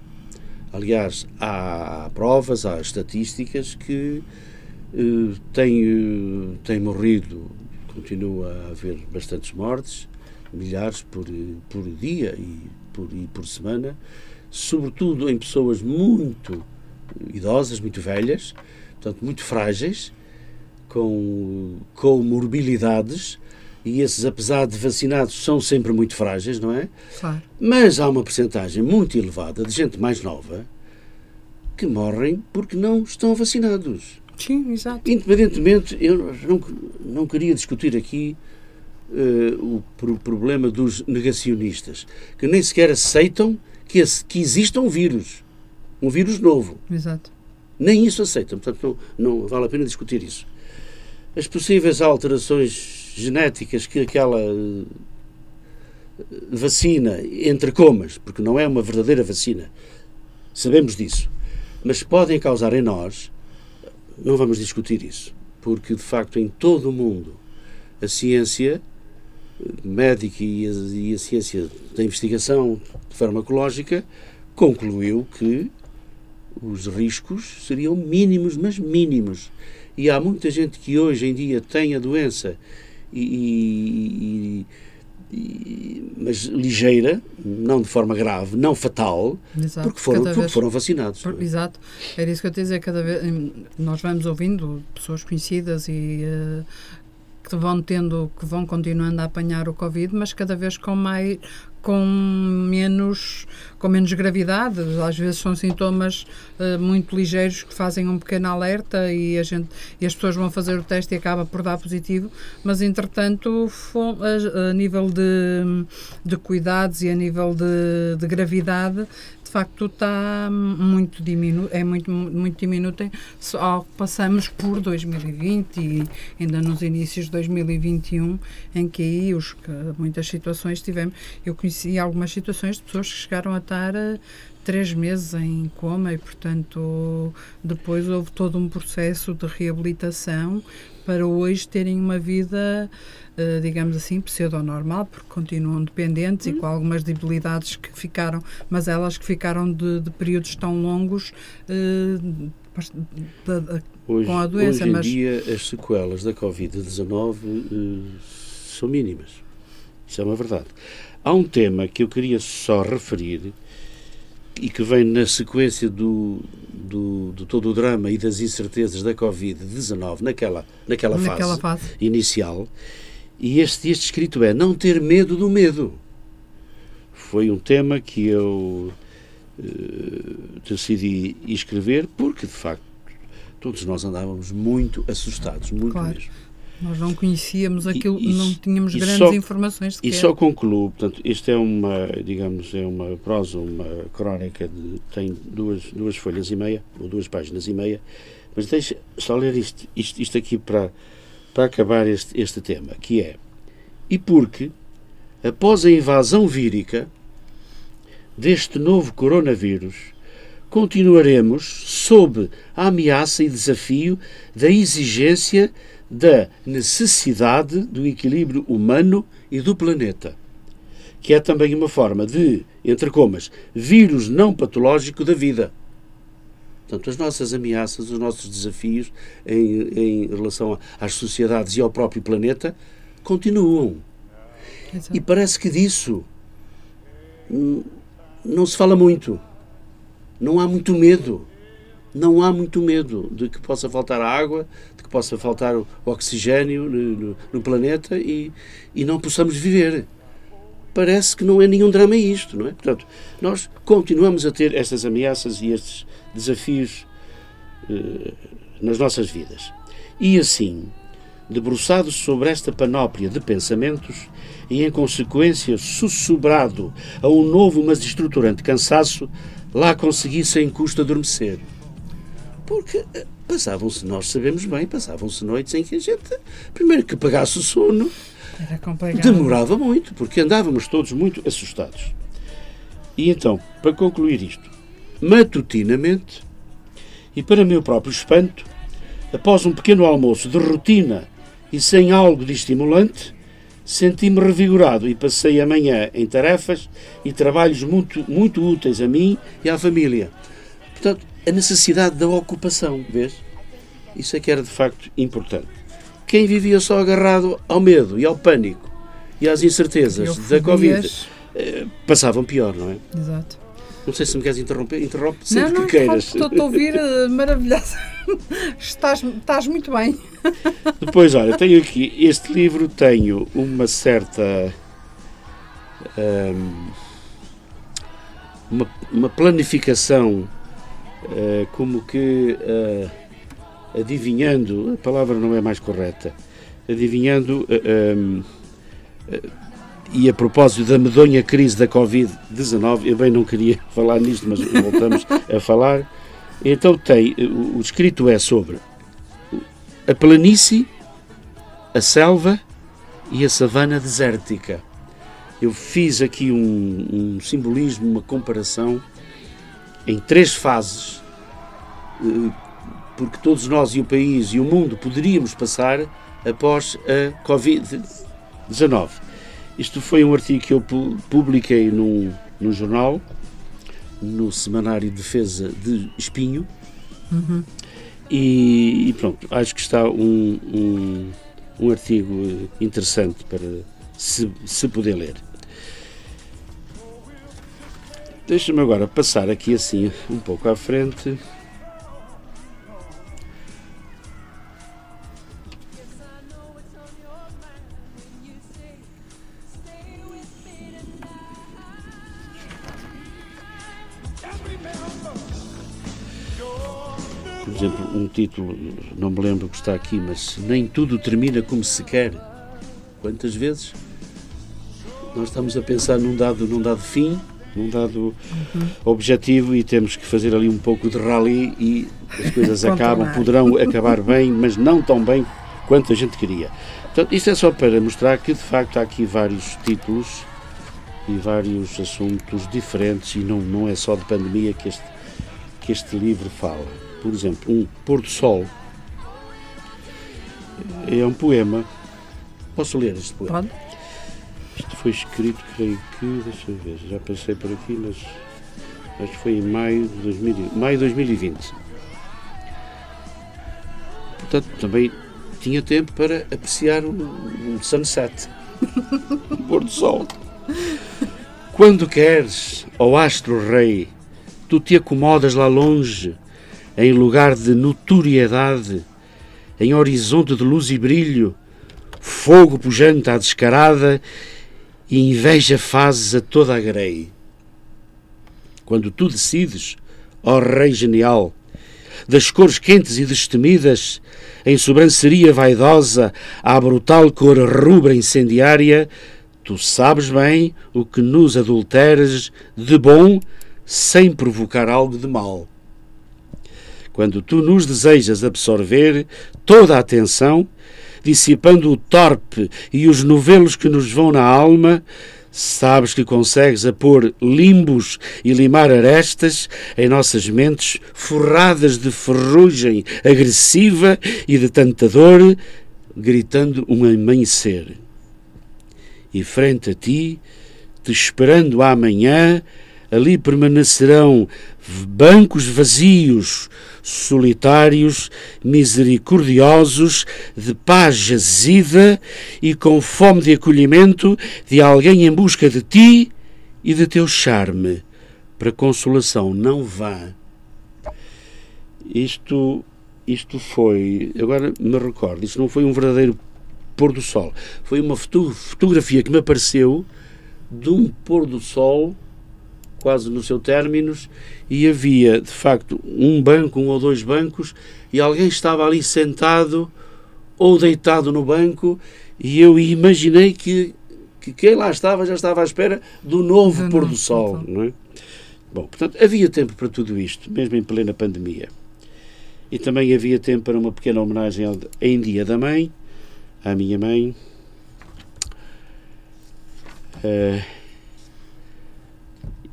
Aliás, há provas, há estatísticas que tem, uh, tem morrido, continua a haver bastantes mortes, milhares por, por dia e por, e por semana, sobretudo em pessoas muito idosas, muito velhas, portanto, muito frágeis, com comorbilidades, e esses, apesar de vacinados, são sempre muito frágeis, não é? Claro. Mas há uma percentagem muito elevada de gente mais nova que morrem porque não estão vacinados. Sim, exato. Independentemente, eu não, não queria discutir aqui uh, o pro problema dos negacionistas, que nem sequer aceitam que, que exista um vírus, um vírus novo. Exato. Nem isso aceitam, portanto não, não vale a pena discutir isso. As possíveis alterações genéticas que aquela uh, vacina, entre comas, porque não é uma verdadeira vacina, sabemos disso, mas podem causar em nós não vamos discutir isso, porque de facto em todo o mundo a ciência médica e a, e a ciência da investigação farmacológica concluiu que os riscos seriam mínimos, mas mínimos. E há muita gente que hoje em dia tem a doença e, e, mas ligeira, não de forma grave, não fatal, exato, porque, foram, porque vez, foram vacinados. Por, exato, era isso que eu te dizer, cada vez nós vamos ouvindo pessoas conhecidas e uh, que vão tendo, que vão continuando a apanhar o Covid, mas cada vez com mais com menos com menos gravidade. Às vezes são sintomas uh, muito ligeiros que fazem um pequeno alerta e a gente e as pessoas vão fazer o teste e acaba por dar positivo. Mas entretanto a, a nível de, de cuidados e a nível de, de gravidade facto está muito diminuto, é muito, muito diminuto só passamos por 2020 e ainda nos inícios de 2021 em que aí os, muitas situações tivemos, eu conheci algumas situações de pessoas que chegaram a estar eh, três meses em coma e, portanto, depois houve todo um processo de reabilitação para hoje terem uma vida eh, digamos assim, pseudo-normal, porque continuam dependentes e com algumas debilidades que ficaram, mas elas que ficaram de, de períodos tão longos uh, hoje, com a doença. Hoje em mas... dia as sequelas da Covid-19 uh, são mínimas. Isso é uma verdade. Há um tema que eu queria só referir e que vem na sequência do, do, do, todo o drama e das incertezas da Covid-19 naquela, naquela, naquela fase, fase, inicial e este, este escrito é Não ter medo do medo. Foi um tema que eu uh, decidi escrever porque, de facto, todos nós andávamos muito assustados, muito claro. mesmo. Nós não conhecíamos aquilo, e, e, não tínhamos grandes só, informações sequer. E só concluo, portanto, isto é uma, digamos, é uma prosa, uma crónica, de, tem duas, duas folhas e meia, ou duas páginas e meia, mas deixa só ler isto, isto, isto aqui para, para acabar este, este tema, que é e porque, após a invasão vírica deste novo coronavírus, continuaremos sob a ameaça e desafio da exigência da necessidade do equilíbrio humano e do planeta, que é também uma forma de, entre comas, vírus não patológico da vida. Portanto, as nossas ameaças, os nossos desafios em, em relação às sociedades e ao próprio planeta continuam. Exato. E parece que disso não se fala muito. Não há muito medo. Não há muito medo de que possa faltar a água, de que possa faltar o oxigênio no, no, no planeta e, e não possamos viver parece que não é nenhum drama isto, não é? Portanto, nós continuamos a ter estas ameaças e estes desafios eh, nas nossas vidas. E assim, debruçados sobre esta panóplia de pensamentos e, em consequência, sussurrado a um novo mas estruturante cansaço, lá consegui sem custo adormecer. Porque eh, passavam-se, nós sabemos bem, passavam-se noites em que a gente, primeiro que pagasse o sono, demorava muito, porque andávamos todos muito assustados. E então, para concluir isto, matutinamente, e para meu próprio espanto, após um pequeno almoço de rotina e sem algo de estimulante, senti-me revigorado e passei a manhã em tarefas e trabalhos muito, muito úteis a mim e à família. Portanto, a necessidade da ocupação, vês? Isso é que era de facto importante. Quem vivia só agarrado ao medo e ao pânico e às incertezas da Covid eh, passavam pior, não é? Exato. Não sei se me queres interromper, interrompe sempre não, não, que queiras. Estou-te a ouvir uh, maravilhosa. estás, estás muito bem. Depois, olha, tenho aqui, este livro tenho uma certa. Um, uma, uma, planificação uh, como que uh, adivinhando, a palavra não é mais correta, adivinhando um, e a propósito da medonha crise da Covid-19, eu bem não queria falar nisto, mas voltamos a falar. Então tem, o, escrito é sobre a planície, a selva e a savana desértica. Eu fiz aqui um, um simbolismo, uma comparação em três fases, eh, porque todos nós e o país e o mundo poderíamos passar após a Covid-19. Isto foi um artigo que eu publiquei num, num jornal, no Semanário de Defesa de Espinho. Uhum. E, e, pronto, acho que está um, um, um artigo interessante para se, se poder ler. Deixa-me agora passar aqui assim um pouco à frente. exemplo, um título, não me lembro que está aqui, mas nem tudo termina como se quer. Quantas vezes nós estamos a pensar num dado, num dado fim, num dado uhum. objetivo e temos que fazer ali um pouco de rally e as coisas acabam, poderão acabar bem, mas não tão bem quanto a gente queria. Portanto, isto é só para mostrar que de facto há aqui vários títulos e vários assuntos diferentes e não, não é só de pandemia que este, que este livro fala por exemplo, um pôr do sol é um poema. Posso ler este poema? Pode. Isto foi escrito, creio que, deixa eu ver, já passei por aqui, mas acho que foi em maio de, 2000, maio de 2020. Portanto, também tinha tempo para apreciar um, um sunset, um pôr do sol. Quando queres, ó astro rei, tu te acomodas lá longe, em lugar de notoriedade, em horizonte de luz e brilho, fogo pujante à descarada e inveja fazes a toda a grei. Quando tu decides, ó Rei genial, das cores quentes e destemidas, em sobranceria vaidosa à brutal cor rubra incendiária, tu sabes bem o que nos adulteres de bom sem provocar algo de mal quando tu nos desejas absorver toda a atenção, dissipando o torpe e os novelos que nos vão na alma, sabes que consegues a pôr limbos e limar arestas em nossas mentes forradas de ferrugem agressiva e de tanta dor, gritando um amanhecer. E frente a ti, te esperando amanhã, ali permanecerão bancos vazios, solitários, misericordiosos, de paz jazida e com fome de acolhimento de alguém em busca de ti e de teu charme, para consolação não vá. Isto, isto foi, agora me recordo, isto não foi um verdadeiro pôr do sol, foi uma fotografia que me apareceu de um pôr do sol quase no seu términos, e havia de facto um banco, um ou dois bancos, e alguém estava ali sentado ou deitado no banco, e eu imaginei que, que quem lá estava já estava à espera do novo pôr do sol, não é? Bom, portanto, havia tempo para tudo isto, mesmo em plena pandemia. E também havia tempo para uma pequena homenagem ao, em Dia da Mãe, à minha mãe. Uh,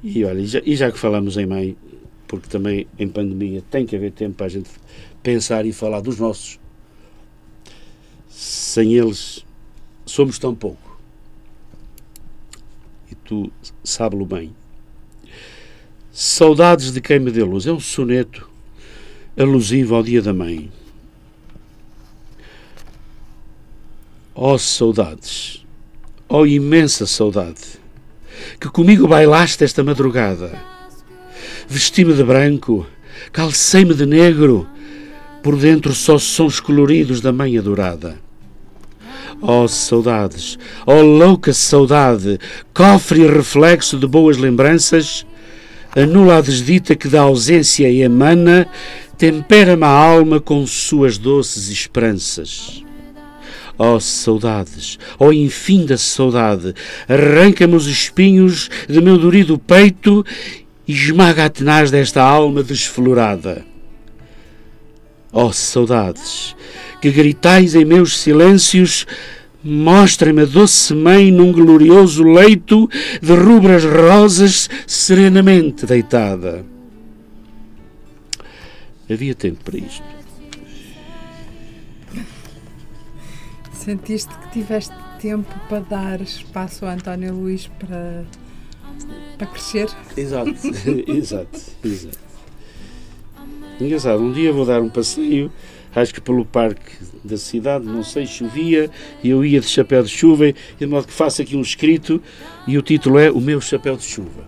e olha, e já, e já que falamos em mãe, porque também em pandemia tem que haver tempo para a gente pensar e falar dos nossos. Sem eles somos tão pouco. E tu sabes-lo bem. Saudades de quem me deu luz. É um soneto alusivo ao dia da mãe. Ó oh, saudades, ó oh, imensa saudade, que comigo bailaste esta madrugada. Vesti-me de branco, calcei-me de negro, por dentro só sons coloridos da mãe adorada. Ó oh, saudades, oh, louca saudade, cofre e reflexo de boas lembranças, anula a desdita que da ausência emana, tempera-me a alma com suas doces esperanças. Ó oh, saudades, ó oh, enfim da saudade, arranca-me os espinhos de meu dorido peito e esmaga a tenaz desta alma desflorada. Ó oh, saudades, que gritais em meus silêncios, mostrem-me a doce mãe num glorioso leito de rubras rosas serenamente deitada. Havia tempo para isto. Sentiste que tiveste tempo para dar espaço ao António Luís para, para crescer? Exato, exato, exato. Engraçado, um dia vou dar um passeio, acho que pelo parque da cidade, não sei, chovia, e eu ia de chapéu de chuva, e de modo que faço aqui um escrito, e o título é O Meu Chapéu de Chuva.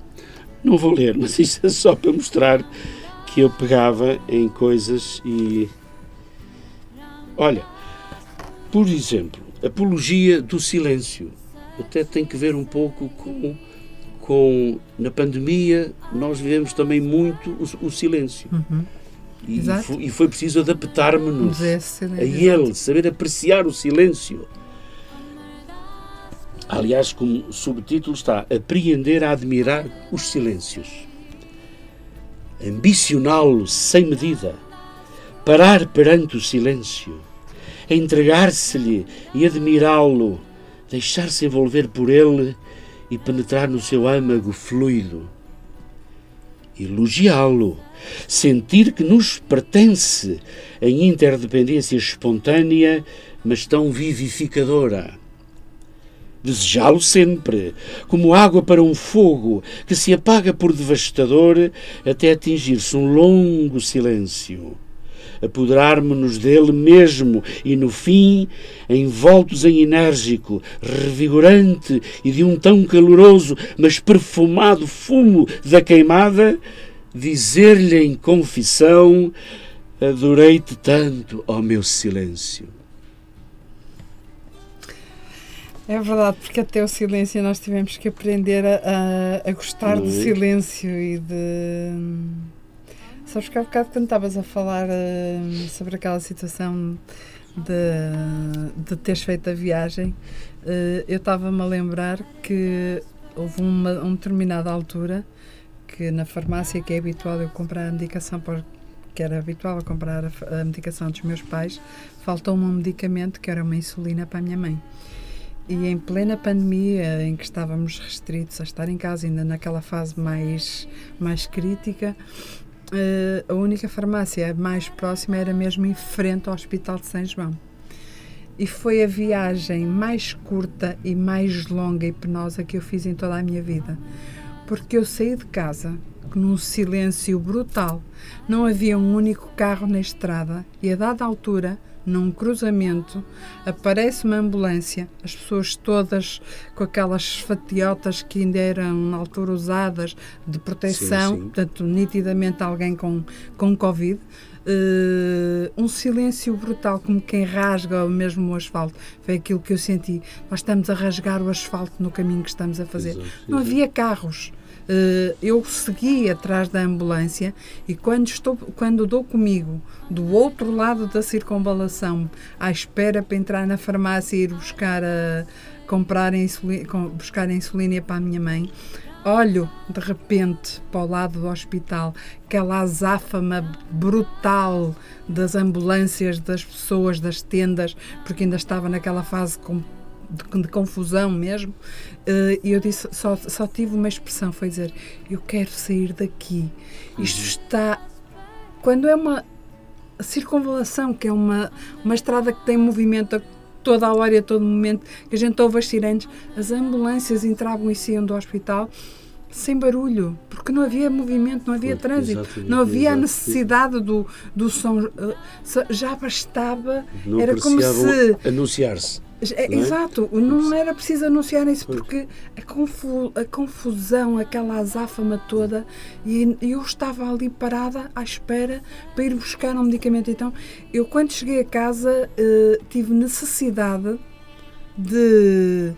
Não vou ler, mas isto é só para mostrar que eu pegava em coisas e. Olha, por exemplo, apologia do silêncio. Até tem que ver um pouco com. com na pandemia, nós vivemos também muito o, o silêncio. Uhum. E, foi, e, foi, preciso adaptar-me-nos a ele, saber apreciar o silêncio. Aliás, como subtítulo está Apreender a admirar os silêncios. Ambicioná-lo sem medida. Parar perante o silêncio. Entregar-se-lhe e admirá-lo. Deixar-se envolver por ele e penetrar no seu âmago fluido. Elogiá-lo sentir que nos pertence em interdependência espontânea, mas tão vivificadora. Desejá-lo sempre, como água para um fogo que se apaga por devastador até atingir-se um longo silêncio. Apoderar-me-nos dele mesmo e, no fim, envoltos em enérgico, revigorante e de um tão caloroso, mas perfumado fumo da queimada, dizer-lhe em confissão: Adorei-te tanto, ó meu silêncio. É verdade, porque até o silêncio nós tivemos que aprender a, a, a gostar do é? silêncio e de. Sabes que há bocado quando estavas a falar uh, sobre aquela situação de, de teres feito a viagem, uh, eu estava-me a lembrar que houve uma, uma determinada altura que na farmácia que é habitual eu comprar a medicação para que era habitual comprar a, a medicação dos meus pais, faltou-me um medicamento que era uma insulina para a minha mãe. E em plena pandemia, em que estávamos restritos a estar em casa, ainda naquela fase mais, mais crítica, uh, a única farmácia mais próxima era mesmo em frente ao Hospital de São João. E foi a viagem mais curta e mais longa e penosa que eu fiz em toda a minha vida porque eu saí de casa num silêncio brutal. Não havia um único carro na estrada e a dada altura, num cruzamento, aparece uma ambulância, as pessoas todas com aquelas fatiotas que ainda eram na altura usadas de proteção, sim, sim. portanto, nitidamente alguém com, com Covid. Uh, um silêncio brutal, como quem rasga mesmo o asfalto. Foi aquilo que eu senti. Nós estamos a rasgar o asfalto no caminho que estamos a fazer. Exato, Não havia carros. Uh, eu segui atrás da ambulância e quando, estou, quando dou comigo do outro lado da circunvalação à espera para entrar na farmácia e ir buscar a, comprar a insulina, buscar a insulina para a minha mãe, olho de repente para o lado do hospital, aquela azáfama brutal das ambulâncias, das pessoas, das tendas, porque ainda estava naquela fase de, de, confusão mesmo. Eh, e eu disse, só, só tive uma expressão, foi dizer, eu quero sair daqui. Isto uhum. está... Quando é uma circunvalação, que é uma, uma estrada que tem movimento a toda a hora e a todo momento, que a gente ouve as sirenes, as ambulâncias entravam e saíam do hospital sem barulho, porque não havia movimento, não havia trânsito, não havia a necessidade do, do som. Eh, já bastava, não era como se. Anunciar-se. É, é? Exato, não era preciso anunciar isso porque a, confu a confusão, aquela azáfama toda, e eu estava ali parada à espera para ir buscar um medicamento. Então, eu quando cheguei a casa uh, tive necessidade de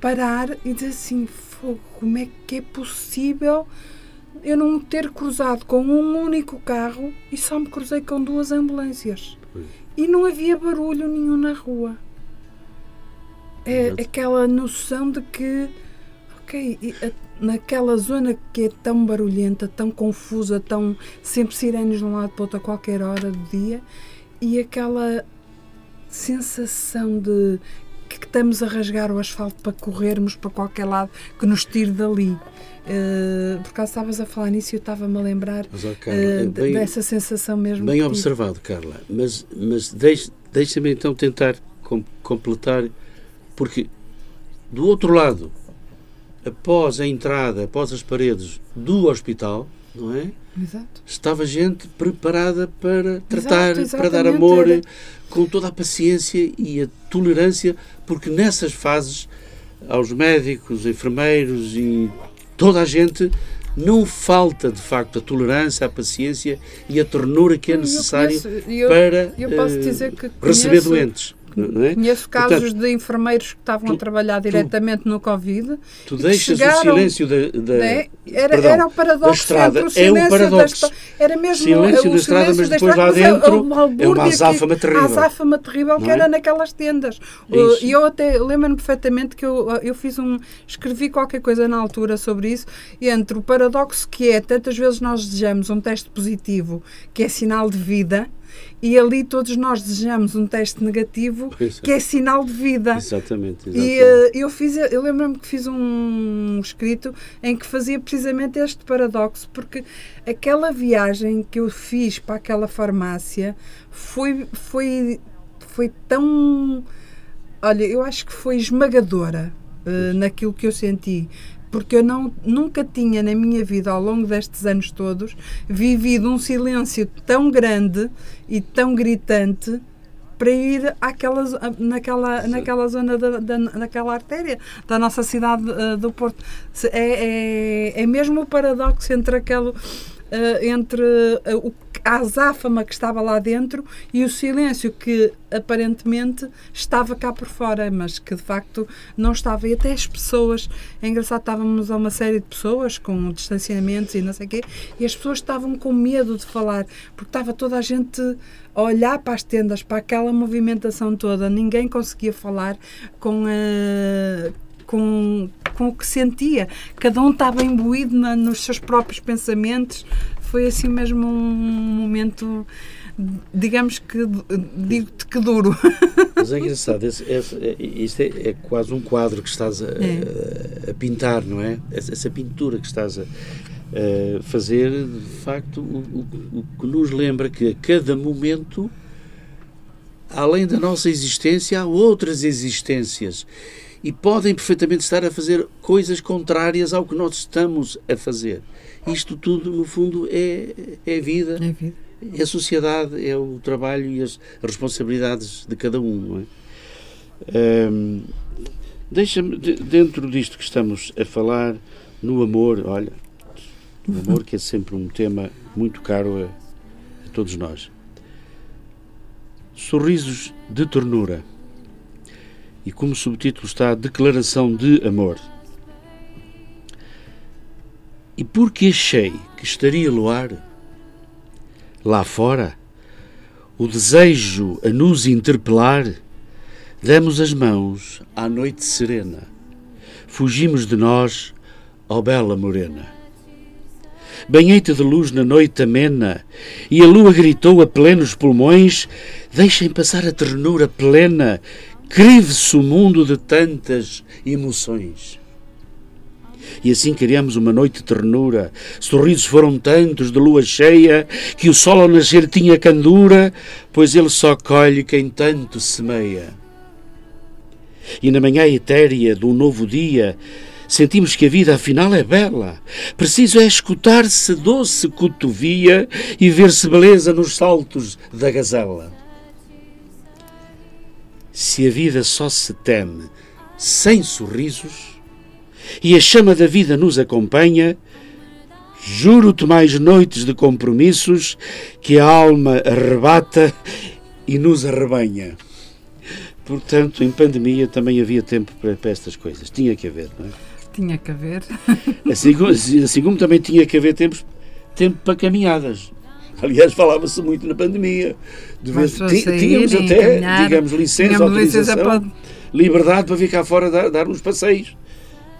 parar e dizer assim: fogo, como é que é possível eu não ter cruzado com um único carro e só me cruzei com duas ambulâncias? E não havia barulho nenhum na rua. É aquela noção de que, ok, naquela zona que é tão barulhenta, tão confusa, tão sempre sirenes de um lado para o outro a qualquer hora do dia, e aquela sensação de que estamos a rasgar o asfalto para corrermos para qualquer lado que nos tire dali. Uh, por acaso estavas a falar nisso e eu estava-me a lembrar mas, oh, Carla, uh, bem, dessa sensação mesmo. Bem observado, Carla. Mas, mas deixa-me então tentar com, completar, porque do outro lado, após a entrada, após as paredes do hospital, não é? Exato. Estava gente preparada para tratar, Exato, para dar amor, era. com toda a paciência e a tolerância, porque nessas fases, aos médicos, enfermeiros e toda a gente não falta de facto a tolerância, a paciência e a ternura que é necessário para eu uh, receber doentes. É? Conheço casos Portanto, de enfermeiros que estavam tu, a trabalhar diretamente tu, no Covid. Tu deixas chegaram, o silêncio da, da né? era, perdão, era o paradoxo da estrada. O é o paradoxo. Da, era mesmo silêncio o, da estrada, mas depois lá dentro é uma azáfama terrível. A azáfama terrível que é? era naquelas tendas. É e eu até lembro-me perfeitamente que eu, eu fiz um. escrevi qualquer coisa na altura sobre isso, entre o paradoxo que é tantas vezes nós desejamos um teste positivo, que é sinal de vida, e ali todos nós desejamos um teste negativo é. que é sinal de vida. Exatamente. exatamente. E uh, eu fiz, eu lembro-me que fiz um escrito em que fazia precisamente este paradoxo, porque aquela viagem que eu fiz para aquela farmácia foi, foi, foi tão. Olha, eu acho que foi esmagadora uh, naquilo que eu senti porque eu não, nunca tinha na minha vida, ao longo destes anos todos, vivido um silêncio tão grande e tão gritante para ir àquela, naquela, naquela zona, da, da, naquela artéria da nossa cidade uh, do Porto. É, é, é mesmo o paradoxo entre aquele uh, entre uh, o, a azáfama que estava lá dentro e o silêncio que aparentemente estava cá por fora, mas que de facto não estava. E até as pessoas, é engraçado, estávamos a uma série de pessoas com distanciamentos e não sei o quê, e as pessoas estavam com medo de falar, porque estava toda a gente a olhar para as tendas, para aquela movimentação toda, ninguém conseguia falar com a com, com o que sentia. Cada um estava imbuído na, nos seus próprios pensamentos. Foi assim mesmo um momento, digamos que, digo-te que duro. Mas é engraçado, esse, esse, é, isto é, é, quase um quadro que estás a, é. a, a pintar, não é? Essa, essa, pintura que estás a, a fazer, de facto, o, o, o que nos lembra que a cada momento além da nossa existência, há outras existências e podem perfeitamente estar a fazer coisas contrárias ao que nós estamos a fazer. Isto tudo, no fundo, é, é vida. É vida. É a sociedade, é o trabalho e as responsabilidades de cada um, é? Um, Deixa-me, dentro disto que estamos a falar, no amor, olha, o amor que é sempre um tema muito caro a, a todos nós. Sorrisos de ternura e como subtítulo está Declaração de Amor. E porque achei que estaria luar, lá fora, o desejo a nos interpelar, demos as mãos à noite serena. Fugimos de nós ó bela morena. Banhei-te de luz na noite amena, e a lua gritou a plenos pulmões: Deixem passar a ternura plena, crive-se o mundo de tantas emoções. E assim criamos uma noite de ternura. Sorrisos foram tantos de lua cheia que o sol ao nascer tinha candura, pois ele só colhe quem tanto semeia. E na manhã etérea de um novo dia, sentimos que a vida afinal é bela. Preciso é escutar-se doce cotovia e ver-se beleza nos saltos da gazela. Se a vida só se teme sem sorrisos e a chama da vida nos acompanha, juro-te mais noites de compromissos que a alma arrebata e nos arrebanha. Portanto, em pandemia também havia tempo para, para estas coisas. Tinha que haver, não é? Tinha que haver. Assim, assim como também tinha que haver tempos, tempo para caminhadas. Aliás, falava-se muito na pandemia. De vez, tínhamos até, digamos, licença, tínhamos autorização, licença liberdade para vir cá fora dar, dar uns passeios.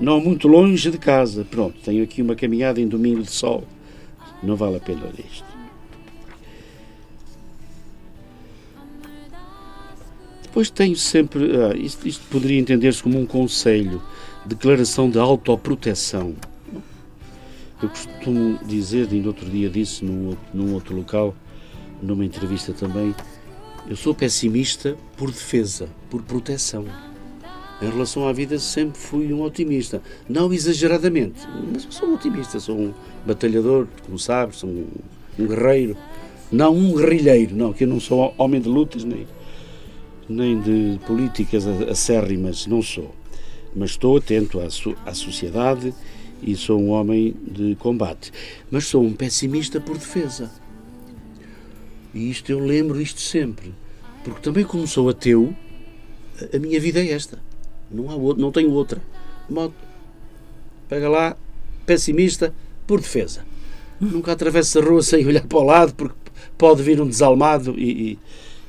Não muito longe de casa. Pronto, tenho aqui uma caminhada em domingo de sol. Não vale a pena isto. Depois tenho sempre. Ah, isto, isto poderia entender-se como um conselho, declaração de autoproteção. Eu costumo dizer, no outro dia disse num, num outro local, numa entrevista também, eu sou pessimista por defesa, por proteção. Em relação à vida sempre fui um otimista. Não exageradamente, mas sou um otimista, sou um batalhador, como sabes, sou um, um guerreiro. Não um guerrilheiro, não, que eu não sou homem de lutas nem, nem de políticas acérrimas, não sou. Mas estou atento à, à sociedade e sou um homem de combate. Mas sou um pessimista por defesa. E isto eu lembro isto sempre. Porque também como sou ateu, a minha vida é esta. Não, há outro, não tenho outra. Modo, pega lá, pessimista por defesa. Nunca atravesso a rua sem olhar para o lado, porque pode vir um desalmado e,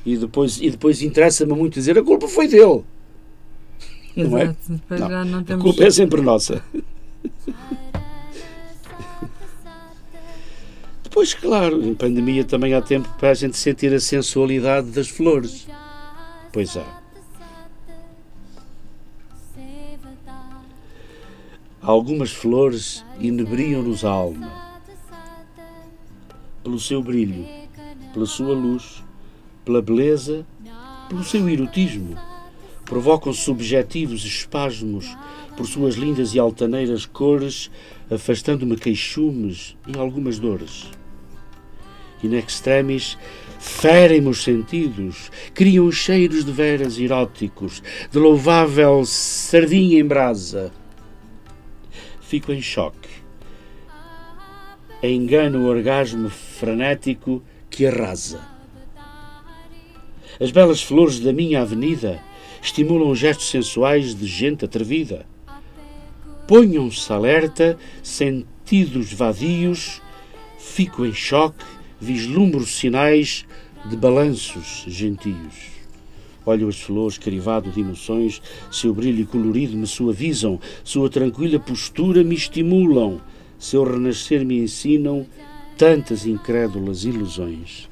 e, e depois, e depois interessa-me muito dizer a culpa foi dele. Não é? Não. Não temos... A culpa é sempre nossa. Depois, claro, em pandemia também há tempo para a gente sentir a sensualidade das flores. Pois há. Algumas flores inebriam-nos a alma pelo seu brilho, pela sua luz, pela beleza, pelo seu erotismo. Provocam subjetivos espasmos por suas lindas e altaneiras cores, afastando-me queixumes e algumas dores. In extremis, ferem-me os sentidos, criam cheiros de veras eróticos, de louvável sardinha em brasa, fico em choque. Engano o orgasmo frenético que arrasa. As belas flores da minha avenida estimulam gestos sensuais de gente atrevida. Ponham-se alerta, sentidos vadios, fico em choque, vislumbro sinais de balanços gentios. Olho as flores, crivado de emoções, seu brilho colorido me suavizam, sua tranquila postura me estimulam, seu renascer me ensinam tantas incrédulas ilusões.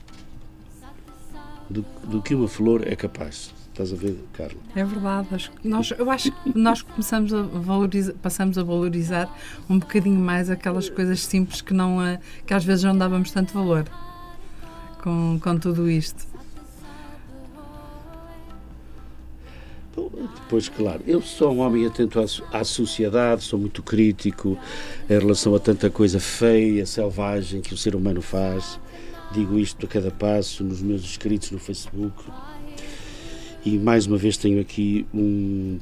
Do, do que uma flor é capaz. Estás a ver, Carla? É verdade. Nós, eu acho que nós começamos a valorizar, passamos a valorizar um bocadinho mais aquelas coisas simples que, não, que às vezes não dávamos tanto valor com, com tudo isto. Pois, claro, eu sou um homem atento à, à, sociedade, sou muito crítico em relação a tanta coisa feia, selvagem que o ser humano faz. Digo isto a cada passo nos meus escritos no Facebook. E mais uma vez tenho aqui um,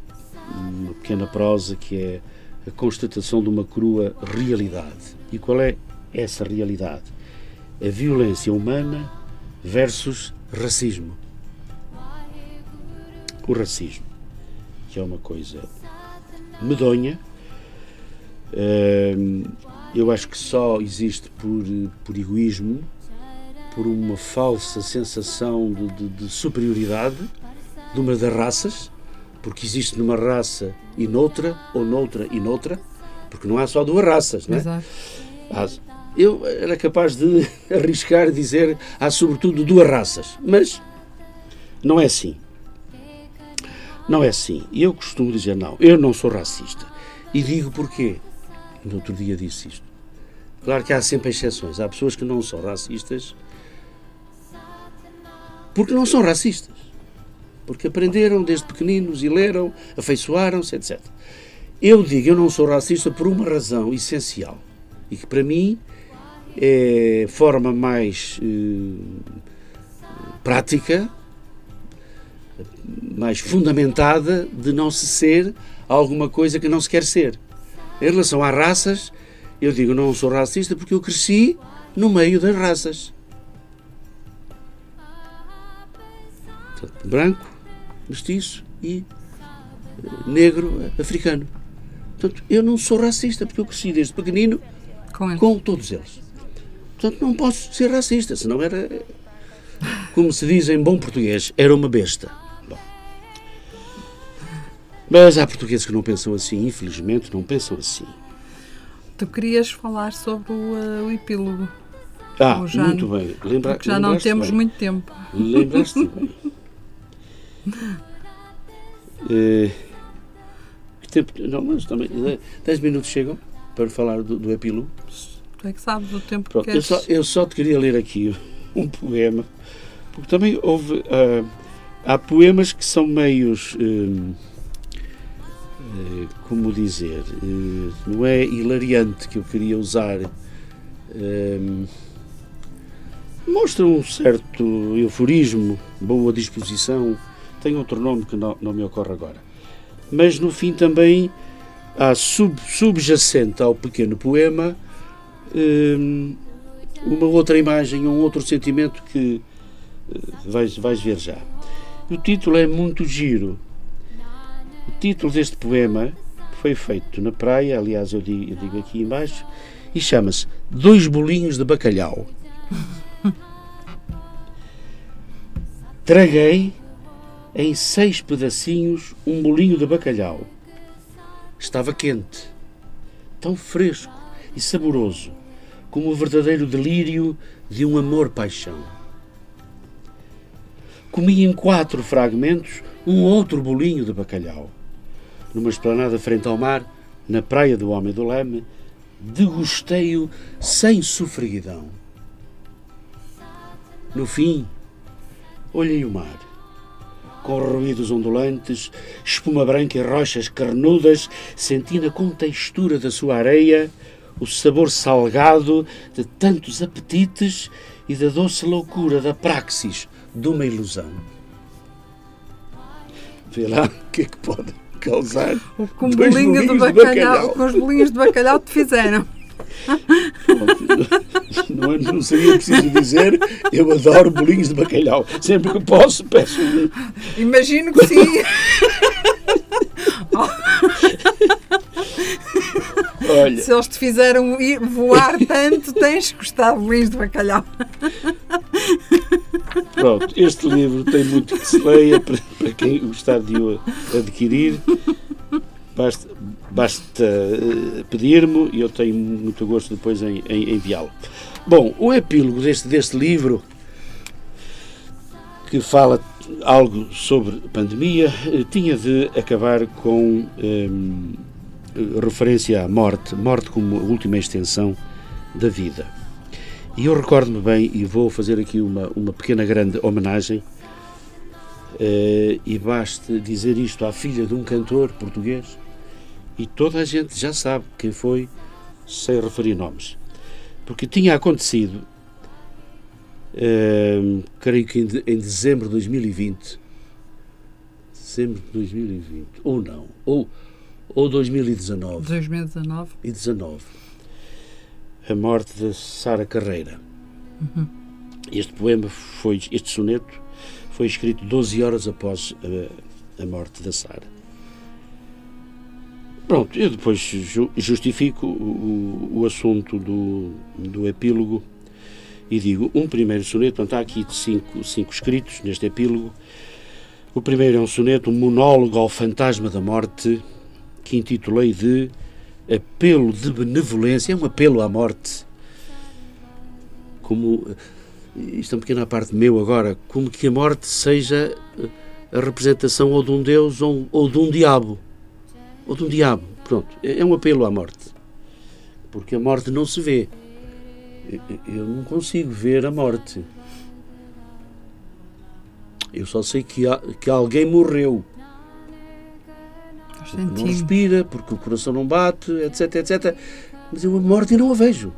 uma pequena prosa que é a constatação de uma crua realidade. E qual é essa realidade? A violência humana versus racismo. O racismo que é uma coisa medonha. Eu acho que só existe por, por egoísmo, por uma falsa sensação de, de, de superioridade de uma das raças, porque existe numa raça e noutra, ou noutra e noutra, Porque não há só duas raças, não é? Exato. Há- eu era capaz de arriscar dizer há sobretudo duas raças, mas não é assim. Não é assim. E eu costumo dizer não, eu não sou racista. E digo porquê. No outro dia disse isto. Claro que há sempre exceções. Há pessoas que não são racistas porque não são racistas. Porque aprenderam desde pequeninos e leram, afeiçoaram-se, etc. Eu digo, eu não sou racista por uma razão essencial. E que para mim é forma mais eh, prática, mais fundamentada de não se ser alguma coisa que não se quer ser. Em relação às raças, eu digo não sou racista porque eu cresci no meio das raças. Branco, mestiço e eh, negro, eh, africano. Portanto, eu não sou racista porque eu cresci desde pequenino Com com todos eles. Portanto, não posso ser racista, senão era, como se diz em bom português, era uma besta. Mas há portugueses que não pensam assim, infelizmente não pensam assim. Tu querias falar sobre o, eh, o epílogo, Ah, já muito bem. Lembra, porque já não temos bem. muito tempo. Lembraste bem. Eh, que tempo, não, mas também 10 minutos chegam para falar do, do epílogo. Tu é que sabes o tempo que Pronto, eu queres. só, eu só te queria ler aqui um poema, porque também houve. ah, há poemas que são meios. eh, como dizer? eh, não é hilariante que eu queria usar. hum, mostram um certo euforismo, boa disposição. Tem outro nome que não, não me ocorre agora. Mas no fim também há sub- subjacente ao pequeno poema hum, uma outra imagem, um outro sentimento que eh, vais, vais ver já. O título é muito giro. Título deste poema foi feito na praia, aliás, eu digo, eu digo aqui embaixo, e chama-se Dois Bolinhos de Bacalhau. Traguei em seis pedacinhos um bolinho de bacalhau. Estava quente, tão fresco e saboroso como o verdadeiro delírio de um amor-paixão. Comi em quatro fragmentos um outro bolinho de bacalhau. Numa esplanada frente ao mar, na praia do Homem do Leme, degustei-o sem sofreguidão. No fim, olhei o mar, com ruídos ondulantes, espuma branca e rochas carnudas, senti na contextura da sua areia o sabor salgado de tantos apetites e da doce loucura da praxis de uma ilusão. Vê lá o que é que pode causar. O que um dois bolinho de bolinhos de bacalhau, bacalhau. que os bolinhos de bacalhau te fizeram. Não, não seria preciso dizer, eu adoro bolinhos de bacalhau. Sempre que posso, peço. Imagino que sim. Olha, Se eles te fizeram ir voar tanto, tens que gostar de bacalhau. pronto, este livro tem muito que se leia para, para quem gostar de o adquirir. Basta, basta eh, pedir-me e eu tenho muito gosto depois em, em enviá-lo. Bom, o epílogo deste, deste livro, que fala algo sobre pandemia, eh, tinha de acabar com em, eh, referência à morte, morte como última extensão da vida. E eu recordo-me bem, e vou fazer aqui uma, uma pequena grande homenagem, eh, e basta dizer isto à filha de um cantor português, e toda a gente já sabe quem foi, sem referir nomes. Porque tinha acontecido, eh, creio que em, de- em dezembro de 2020, dezembro de 2020, ou não, ou, ou 2019, 2019. e 19. A morte de Sara Carreira. Este poema foi, este soneto foi escrito 12 horas após a, a morte da Sara. Pronto, eu depois ju- justifico o, o, o assunto do, do epílogo e digo um primeiro soneto, portanto, há aqui cinco, cinco escritos neste epílogo. O primeiro é um soneto, um monólogo ao fantasma da morte, que intitulei de apelo de benevolência, é um apelo à morte. Como isto é uma pequena parte meu agora, como que a morte seja a representação ou de um Deus ou, ou de um diabo. Ou de um diabo. Pronto, é, é um apelo à morte. Porque a morte não se vê. Eu não consigo ver a morte. Eu só sei que, há, que alguém morreu. Não respira, porque o coração não bate, etc, etc. Mas eu a morte não a vejo.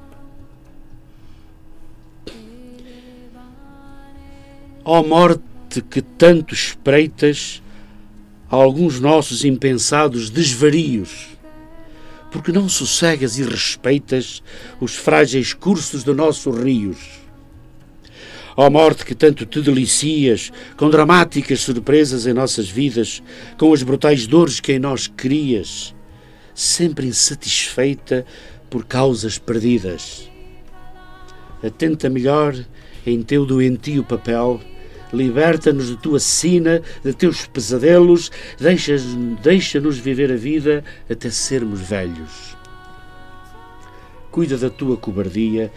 Ó oh morte que tanto espreitas alguns nossos impensados desvarios, porque não sossegas e respeitas os frágeis cursos de nossos rios. Ó oh morte que tanto te delicias com dramáticas surpresas em nossas vidas, com as brutais dores que em nós crias, sempre insatisfeita por causas perdidas. Atenta melhor em teu doentio papel liberta-nos de tua sina, de teus pesadelos, deixa-nos deixa viver a vida até sermos velhos. Cuida da tua cobardia,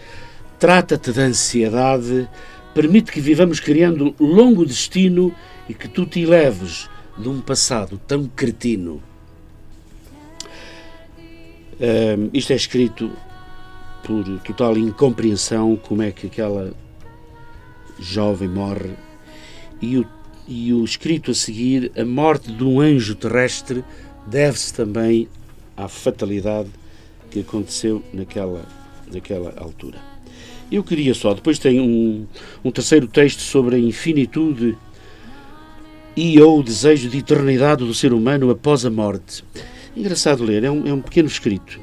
trata-te da ansiedade, permite que vivamos criando longo destino e que tu te leves de um passado tão cretino. Isto é escrito por total incompreensão como é que aquela jovem morre e o, e o escrito a seguir, a morte de um anjo terrestre, deve-se também à fatalidade que aconteceu naquela, naquela altura. Eu queria só, depois tem um, um terceiro texto sobre a infinitude e ou o desejo de eternidade do ser humano após a morte. Engraçado ler, é um, é um pequeno escrito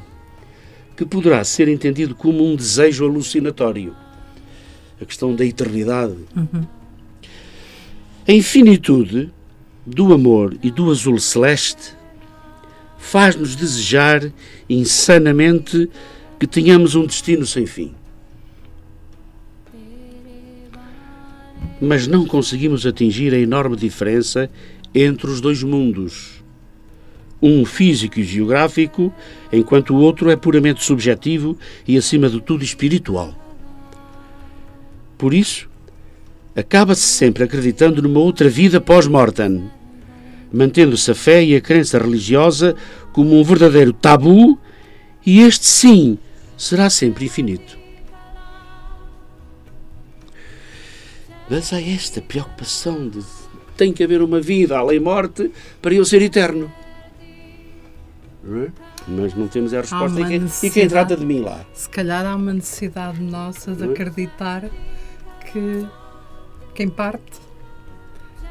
que poderá ser entendido como um desejo alucinatório. A questão da eternidade. Uhum. A infinitude do amor e do azul celeste faz-nos desejar insanamente que tenhamos um destino sem fim. Mas não conseguimos atingir a enorme diferença entre os dois mundos. Um físico e geográfico, enquanto o outro é puramente subjetivo e, acima de tudo, espiritual. Por isso, acaba-se sempre acreditando numa outra vida pós-mortem, mantendo-se a fé e a crença religiosa como um verdadeiro tabu, e este sim será sempre infinito. Mas há esta preocupação de tem que haver uma vida além-morte para eu ser eterno. Mas não temos a resposta. E quem, e quem trata de mim lá? Se calhar há uma necessidade nossa de é? acreditar que quem parte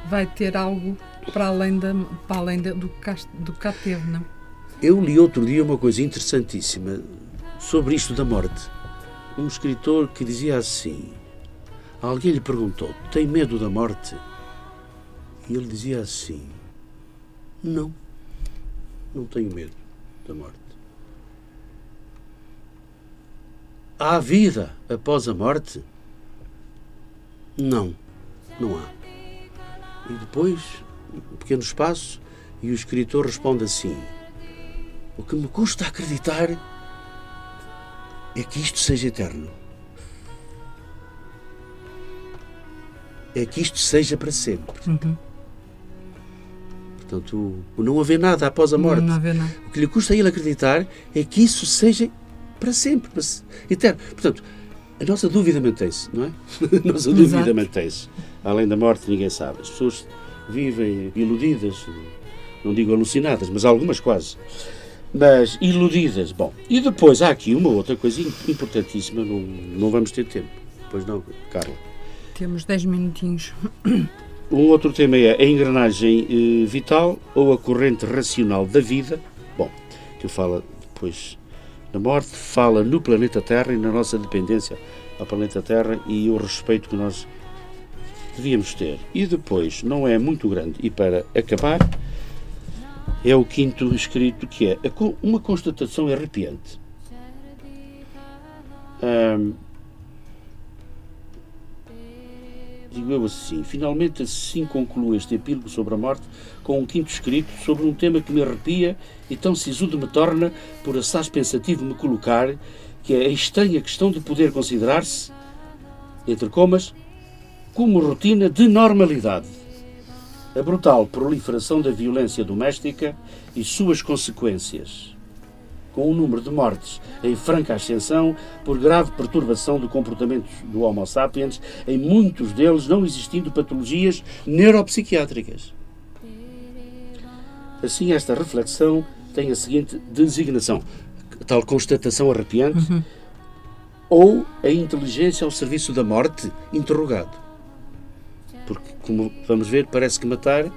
vai ter algo para além, da, para além da, do, que, do que cá teve, não? Eu li outro dia uma coisa interessantíssima sobre isto da morte. Um escritor que dizia assim: alguém lhe perguntou, tem medo da morte? E ele dizia assim: não, não tenho medo da morte. Há vida após a morte? Não não há. E depois, um pequeno espaço, e o escritor responde assim: O que me custa acreditar é que isto seja eterno. É que isto seja para sempre. Uhum. Portanto, o não haver nada após a morte. Não, não nada. O que lhe custa a ele acreditar é que isso seja para sempre, para eterno. Portanto, a nossa dúvida mantém-se, não é? A nossa dúvida mantém-se. Além da morte, ninguém sabe. As pessoas vivem iludidas, não digo alucinadas, mas algumas quase. Mas iludidas. Bom, e depois há aqui uma outra coisa importantíssima, não, não vamos ter tempo. Pois não, Carla? Temos 10 minutinhos. Um outro tema é a engrenagem eh, vital ou a corrente racional da vida. Bom, que eu falo depois da morte, fala no planeta Terra e na nossa dependência ao planeta Terra e o respeito que nós devíamos ter. E depois, não é muito grande, e para acabar, é o quinto escrito que é uma constatação arrepiante. Digo eu assim, finalmente assim concluo este epílogo sobre a morte com um quinto escrito sobre um tema que me arrepia e tão sisudo me torna, por assaz pensativo me colocar, que é a estranha questão de poder considerar-se, entre comas, como rotina de normalidade. A brutal proliferação da violência doméstica e suas consequências com o número de mortes em franca ascensão por grave perturbação do comportamento do Homo sapiens, em muitos deles não existindo patologias neuropsiquiátricas. Assim, esta reflexão tem a seguinte designação, tal constatação arrepiante, uhum. ou a inteligência ao serviço da morte, interrogado. Porque, como vamos ver, parece que matar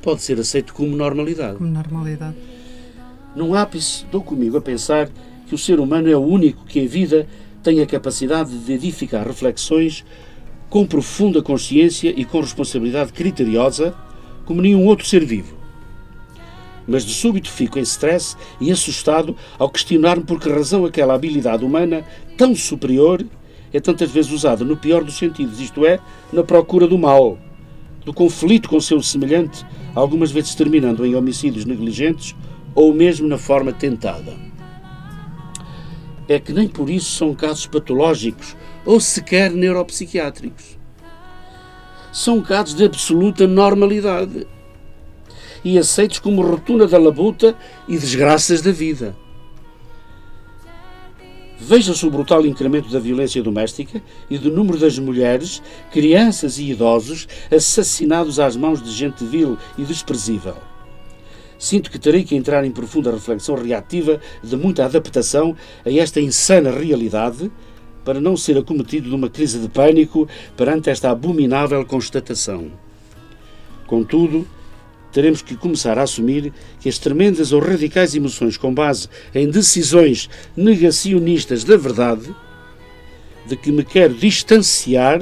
pode ser aceito como normalidade. Como normalidade. Num ápice, dou comigo a pensar que o ser humano é o único que em vida tem a capacidade de edificar reflexões com profunda consciência e com responsabilidade criteriosa, como nenhum outro ser vivo. Mas de súbito fico em stress e assustado ao questionar-me por que razão aquela habilidade humana tão superior é tantas vezes usada no pior dos sentidos, isto é, na procura do mal, do conflito com seu semelhante, algumas vezes terminando em homicídios negligentes ou mesmo na forma tentada. É que nem por isso são casos patológicos ou sequer neuropsiquiátricos. São casos de absoluta normalidade e aceitos como rotuna da labuta e desgraças da vida. Veja-se o brutal incremento da violência doméstica e do número das mulheres, crianças e idosos assassinados às mãos de gente vil e desprezível sinto que terei que entrar em profunda reflexão reativa de muita adaptação a esta insana realidade para não ser acometido de uma crise de pânico perante esta abominável constatação. Contudo, teremos que começar a assumir que as tremendas ou radicais emoções com base em decisões negacionistas da verdade, de que me quero distanciar,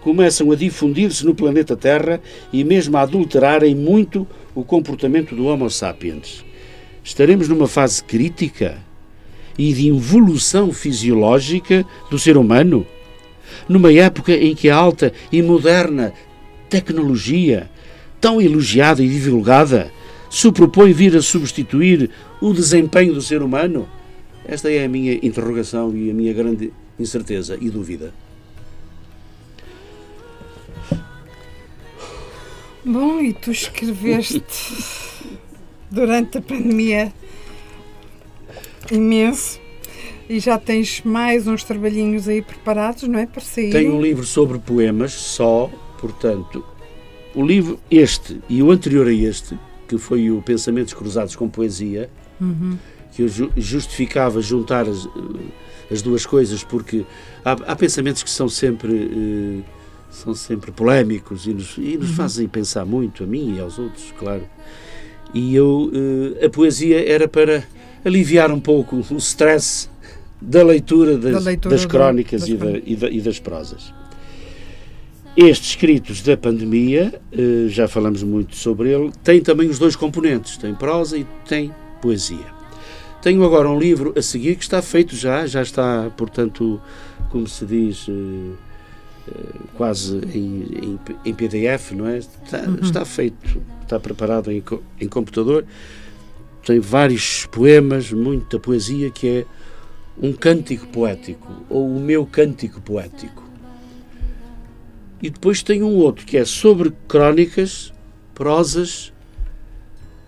começam a difundir-se no planeta Terra e mesmo a adulterarem muito o comportamento do Homo sapiens. Estaremos numa fase crítica e de involução fisiológica do ser humano, numa época em que a alta e moderna tecnologia, tão elogiada e divulgada, se propõe vir a substituir o desempenho do ser humano? Esta é a minha interrogação e a minha grande incerteza e dúvida. Bom, e tu escreveste durante a pandemia imenso e já tens mais uns trabalhinhos aí preparados, não é? Para sair. Tenho um livro sobre poemas só, portanto, o livro este e o anterior a este, que foi o Pensamentos Cruzados com Poesia, uhum. que eu justificava juntar as, as duas coisas, porque há, há pensamentos que são sempre. Eh, são sempre polémicos e nos, e nos uhum. fazem pensar muito, a mim e aos outros, claro. E eu, uh, a poesia era para aliviar um pouco o stress da leitura das, da leitura das crónicas das, e, da, e, da, das prosas. Estes escritos da pandemia, uh, já falamos muito sobre ele, tem também os dois componentes, tem prosa e tem poesia. Tenho agora um livro a seguir que está feito já, já está, portanto, como se diz, uh, quase em, em, em, PDF, não é? Está, uhum. está, feito, está preparado em, em computador. Tem vários poemas, muita poesia, que é um cântico poético, ou o meu cântico poético. E depois tem um outro que é sobre crónicas, prosas,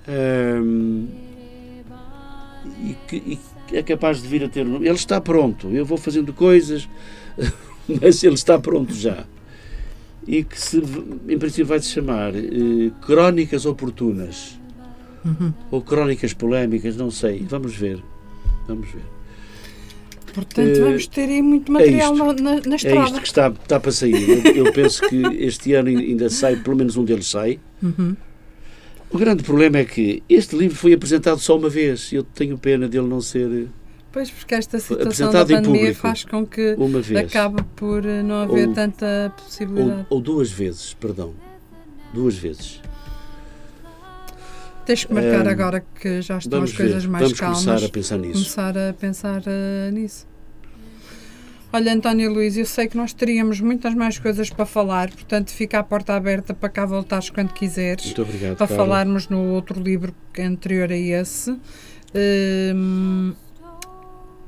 hum, e, que, e é capaz de vir a ter. Ele está pronto, eu vou fazendo coisas. mas ele está pronto já. E que, se, em princípio, vai se chamar eh, Crónicas Oportunas. Uhum. Ou Crónicas Polémicas, não sei. Vamos ver. Vamos ver. Portanto, uh, vamos ter aí muito material é isto, na, na, estrada. É isto que está, está para sair. Eu, eu, penso que este ano ainda sai, pelo menos um deles sai. Uhum. O grande problema é que este livro foi apresentado só uma vez. Eu tenho pena dele não ser Pois, porque esta situação da pandemia faz com que acabe por eh, não haver ou, tanta possibilidade. Ou, ou, duas vezes, perdão. Duas vezes. Tens que marcar um, agora que já estão as coisas ver. mais Vamos calmas. começar a pensar nisso. Começar a pensar uh, nisso. Olha, António Luís, eu sei que nós teríamos muitas mais coisas para falar, portanto fica a porta aberta para cá voltares quando quiseres. Muito obrigado. Para Carla. falarmos no outro livro anterior a esse.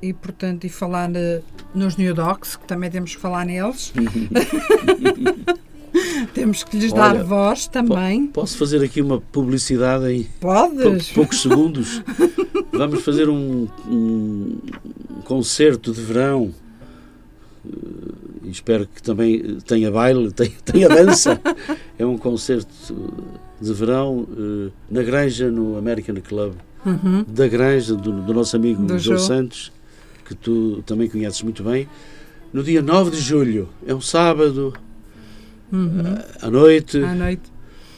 E portanto, e falar uh, nos New Docs, que também temos que falar neles. temos que lhes Olha, dar voz também. Posso fazer aqui uma publicidade em Podes? pou- poucos segundos? Vamos fazer um, um concerto de verão. eh, e espero que também tenha baile, tenha, tenha dança. É um concerto de verão eh, na Granja, no American Club Uhum. da Granja, do, do nosso amigo Do João. Santos, que tu também conheces muito bem, no dia 9 de julho. É um sábado, Uhum. à noite, À noite.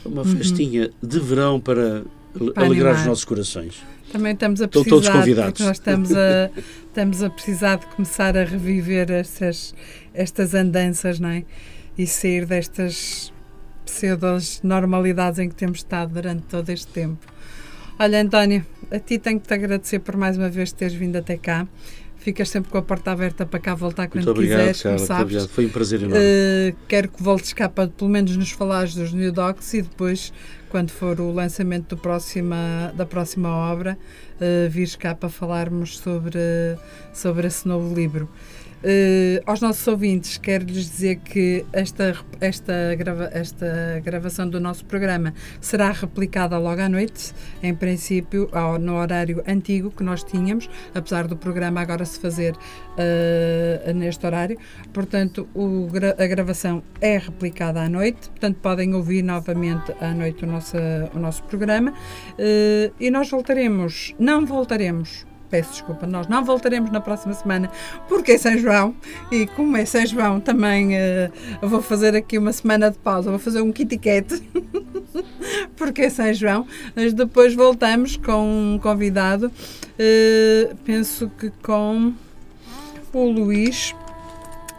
uma festinha de verão para, Para alegrar animar. os nossos corações. Também estamos a Estão precisar, todos convidados. nós estamos a, estamos a precisar de começar a reviver estas, estas andanças, não é? E sair destas pseudos normalidades em que temos estado durante todo este tempo. Olha, António, a ti tenho que te agradecer por mais uma vez teres vindo até cá. Ficas sempre com a porta aberta para cá voltar quando Muito obrigado, quiseres, Carla. como muito sabes. obrigado. Foi um prazer enorme. Uh, quero que voltes cá para pelo menos nos falares dos New Docs e depois, quando for o lançamento próxima, da próxima obra, uh, vires cá para falarmos sobre, sobre esse novo livro. Uh, aos nossos ouvintes, quero-lhes dizer que esta, esta, grava, esta gravação do nosso programa será replicada logo à noite, em princípio, ao, no horário antigo que nós tínhamos, apesar do programa agora se fazer uh, neste horário. Portanto, o a gravação é replicada à noite, portanto, podem ouvir novamente à noite o nosso, o nosso programa. Uh, e nós voltaremos, não voltaremos. Peço desculpa, nós não voltaremos na próxima semana porque é São João e como é São João também uh, vou fazer aqui uma semana de pausa, vou fazer um cat porque é São João, mas depois voltamos com um convidado, uh, penso que com o Luís,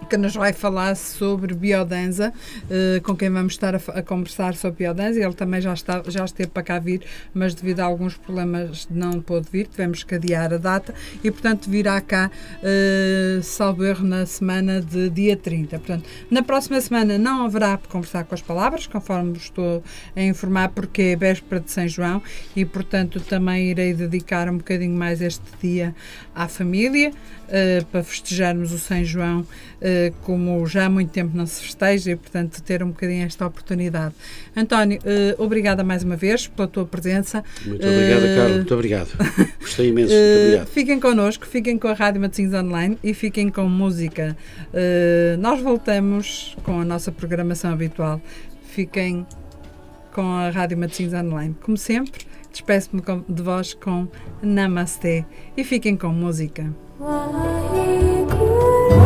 que nos vai falar sobre biodança, uh, com quem vamos estar a, conversar sobre biodança. Ele também já, está, já esteve para cá vir, mas devido a alguns problemas não pôde vir, tivemos que adiar a data e, portanto, virá cá, uh, salvo erro, na semana de dia 30. Portanto, na próxima semana não haverá para conversar com as palavras, conforme estou a informar, porque é véspera de São João e, portanto, também irei dedicar um bocadinho mais este dia à família, uh, para festejarmos o São João, uh, como já há muito tempo não se festeja e, portanto, ter um bocadinho esta oportunidade. António, uh, obrigada mais uma vez pela tua presença. Muito obrigado, uh, Carla. Muito obrigado. Gostei imenso. Muito obrigado. fiquem connosco, fiquem com a Rádio Matosinhos Online e fiquem com música. Nós voltamos com a nossa programação habitual. Fiquem com a Rádio Matosinhos Online. Como sempre, despeço-me de vós com Namastê e fiquem com música. Wahai Guru,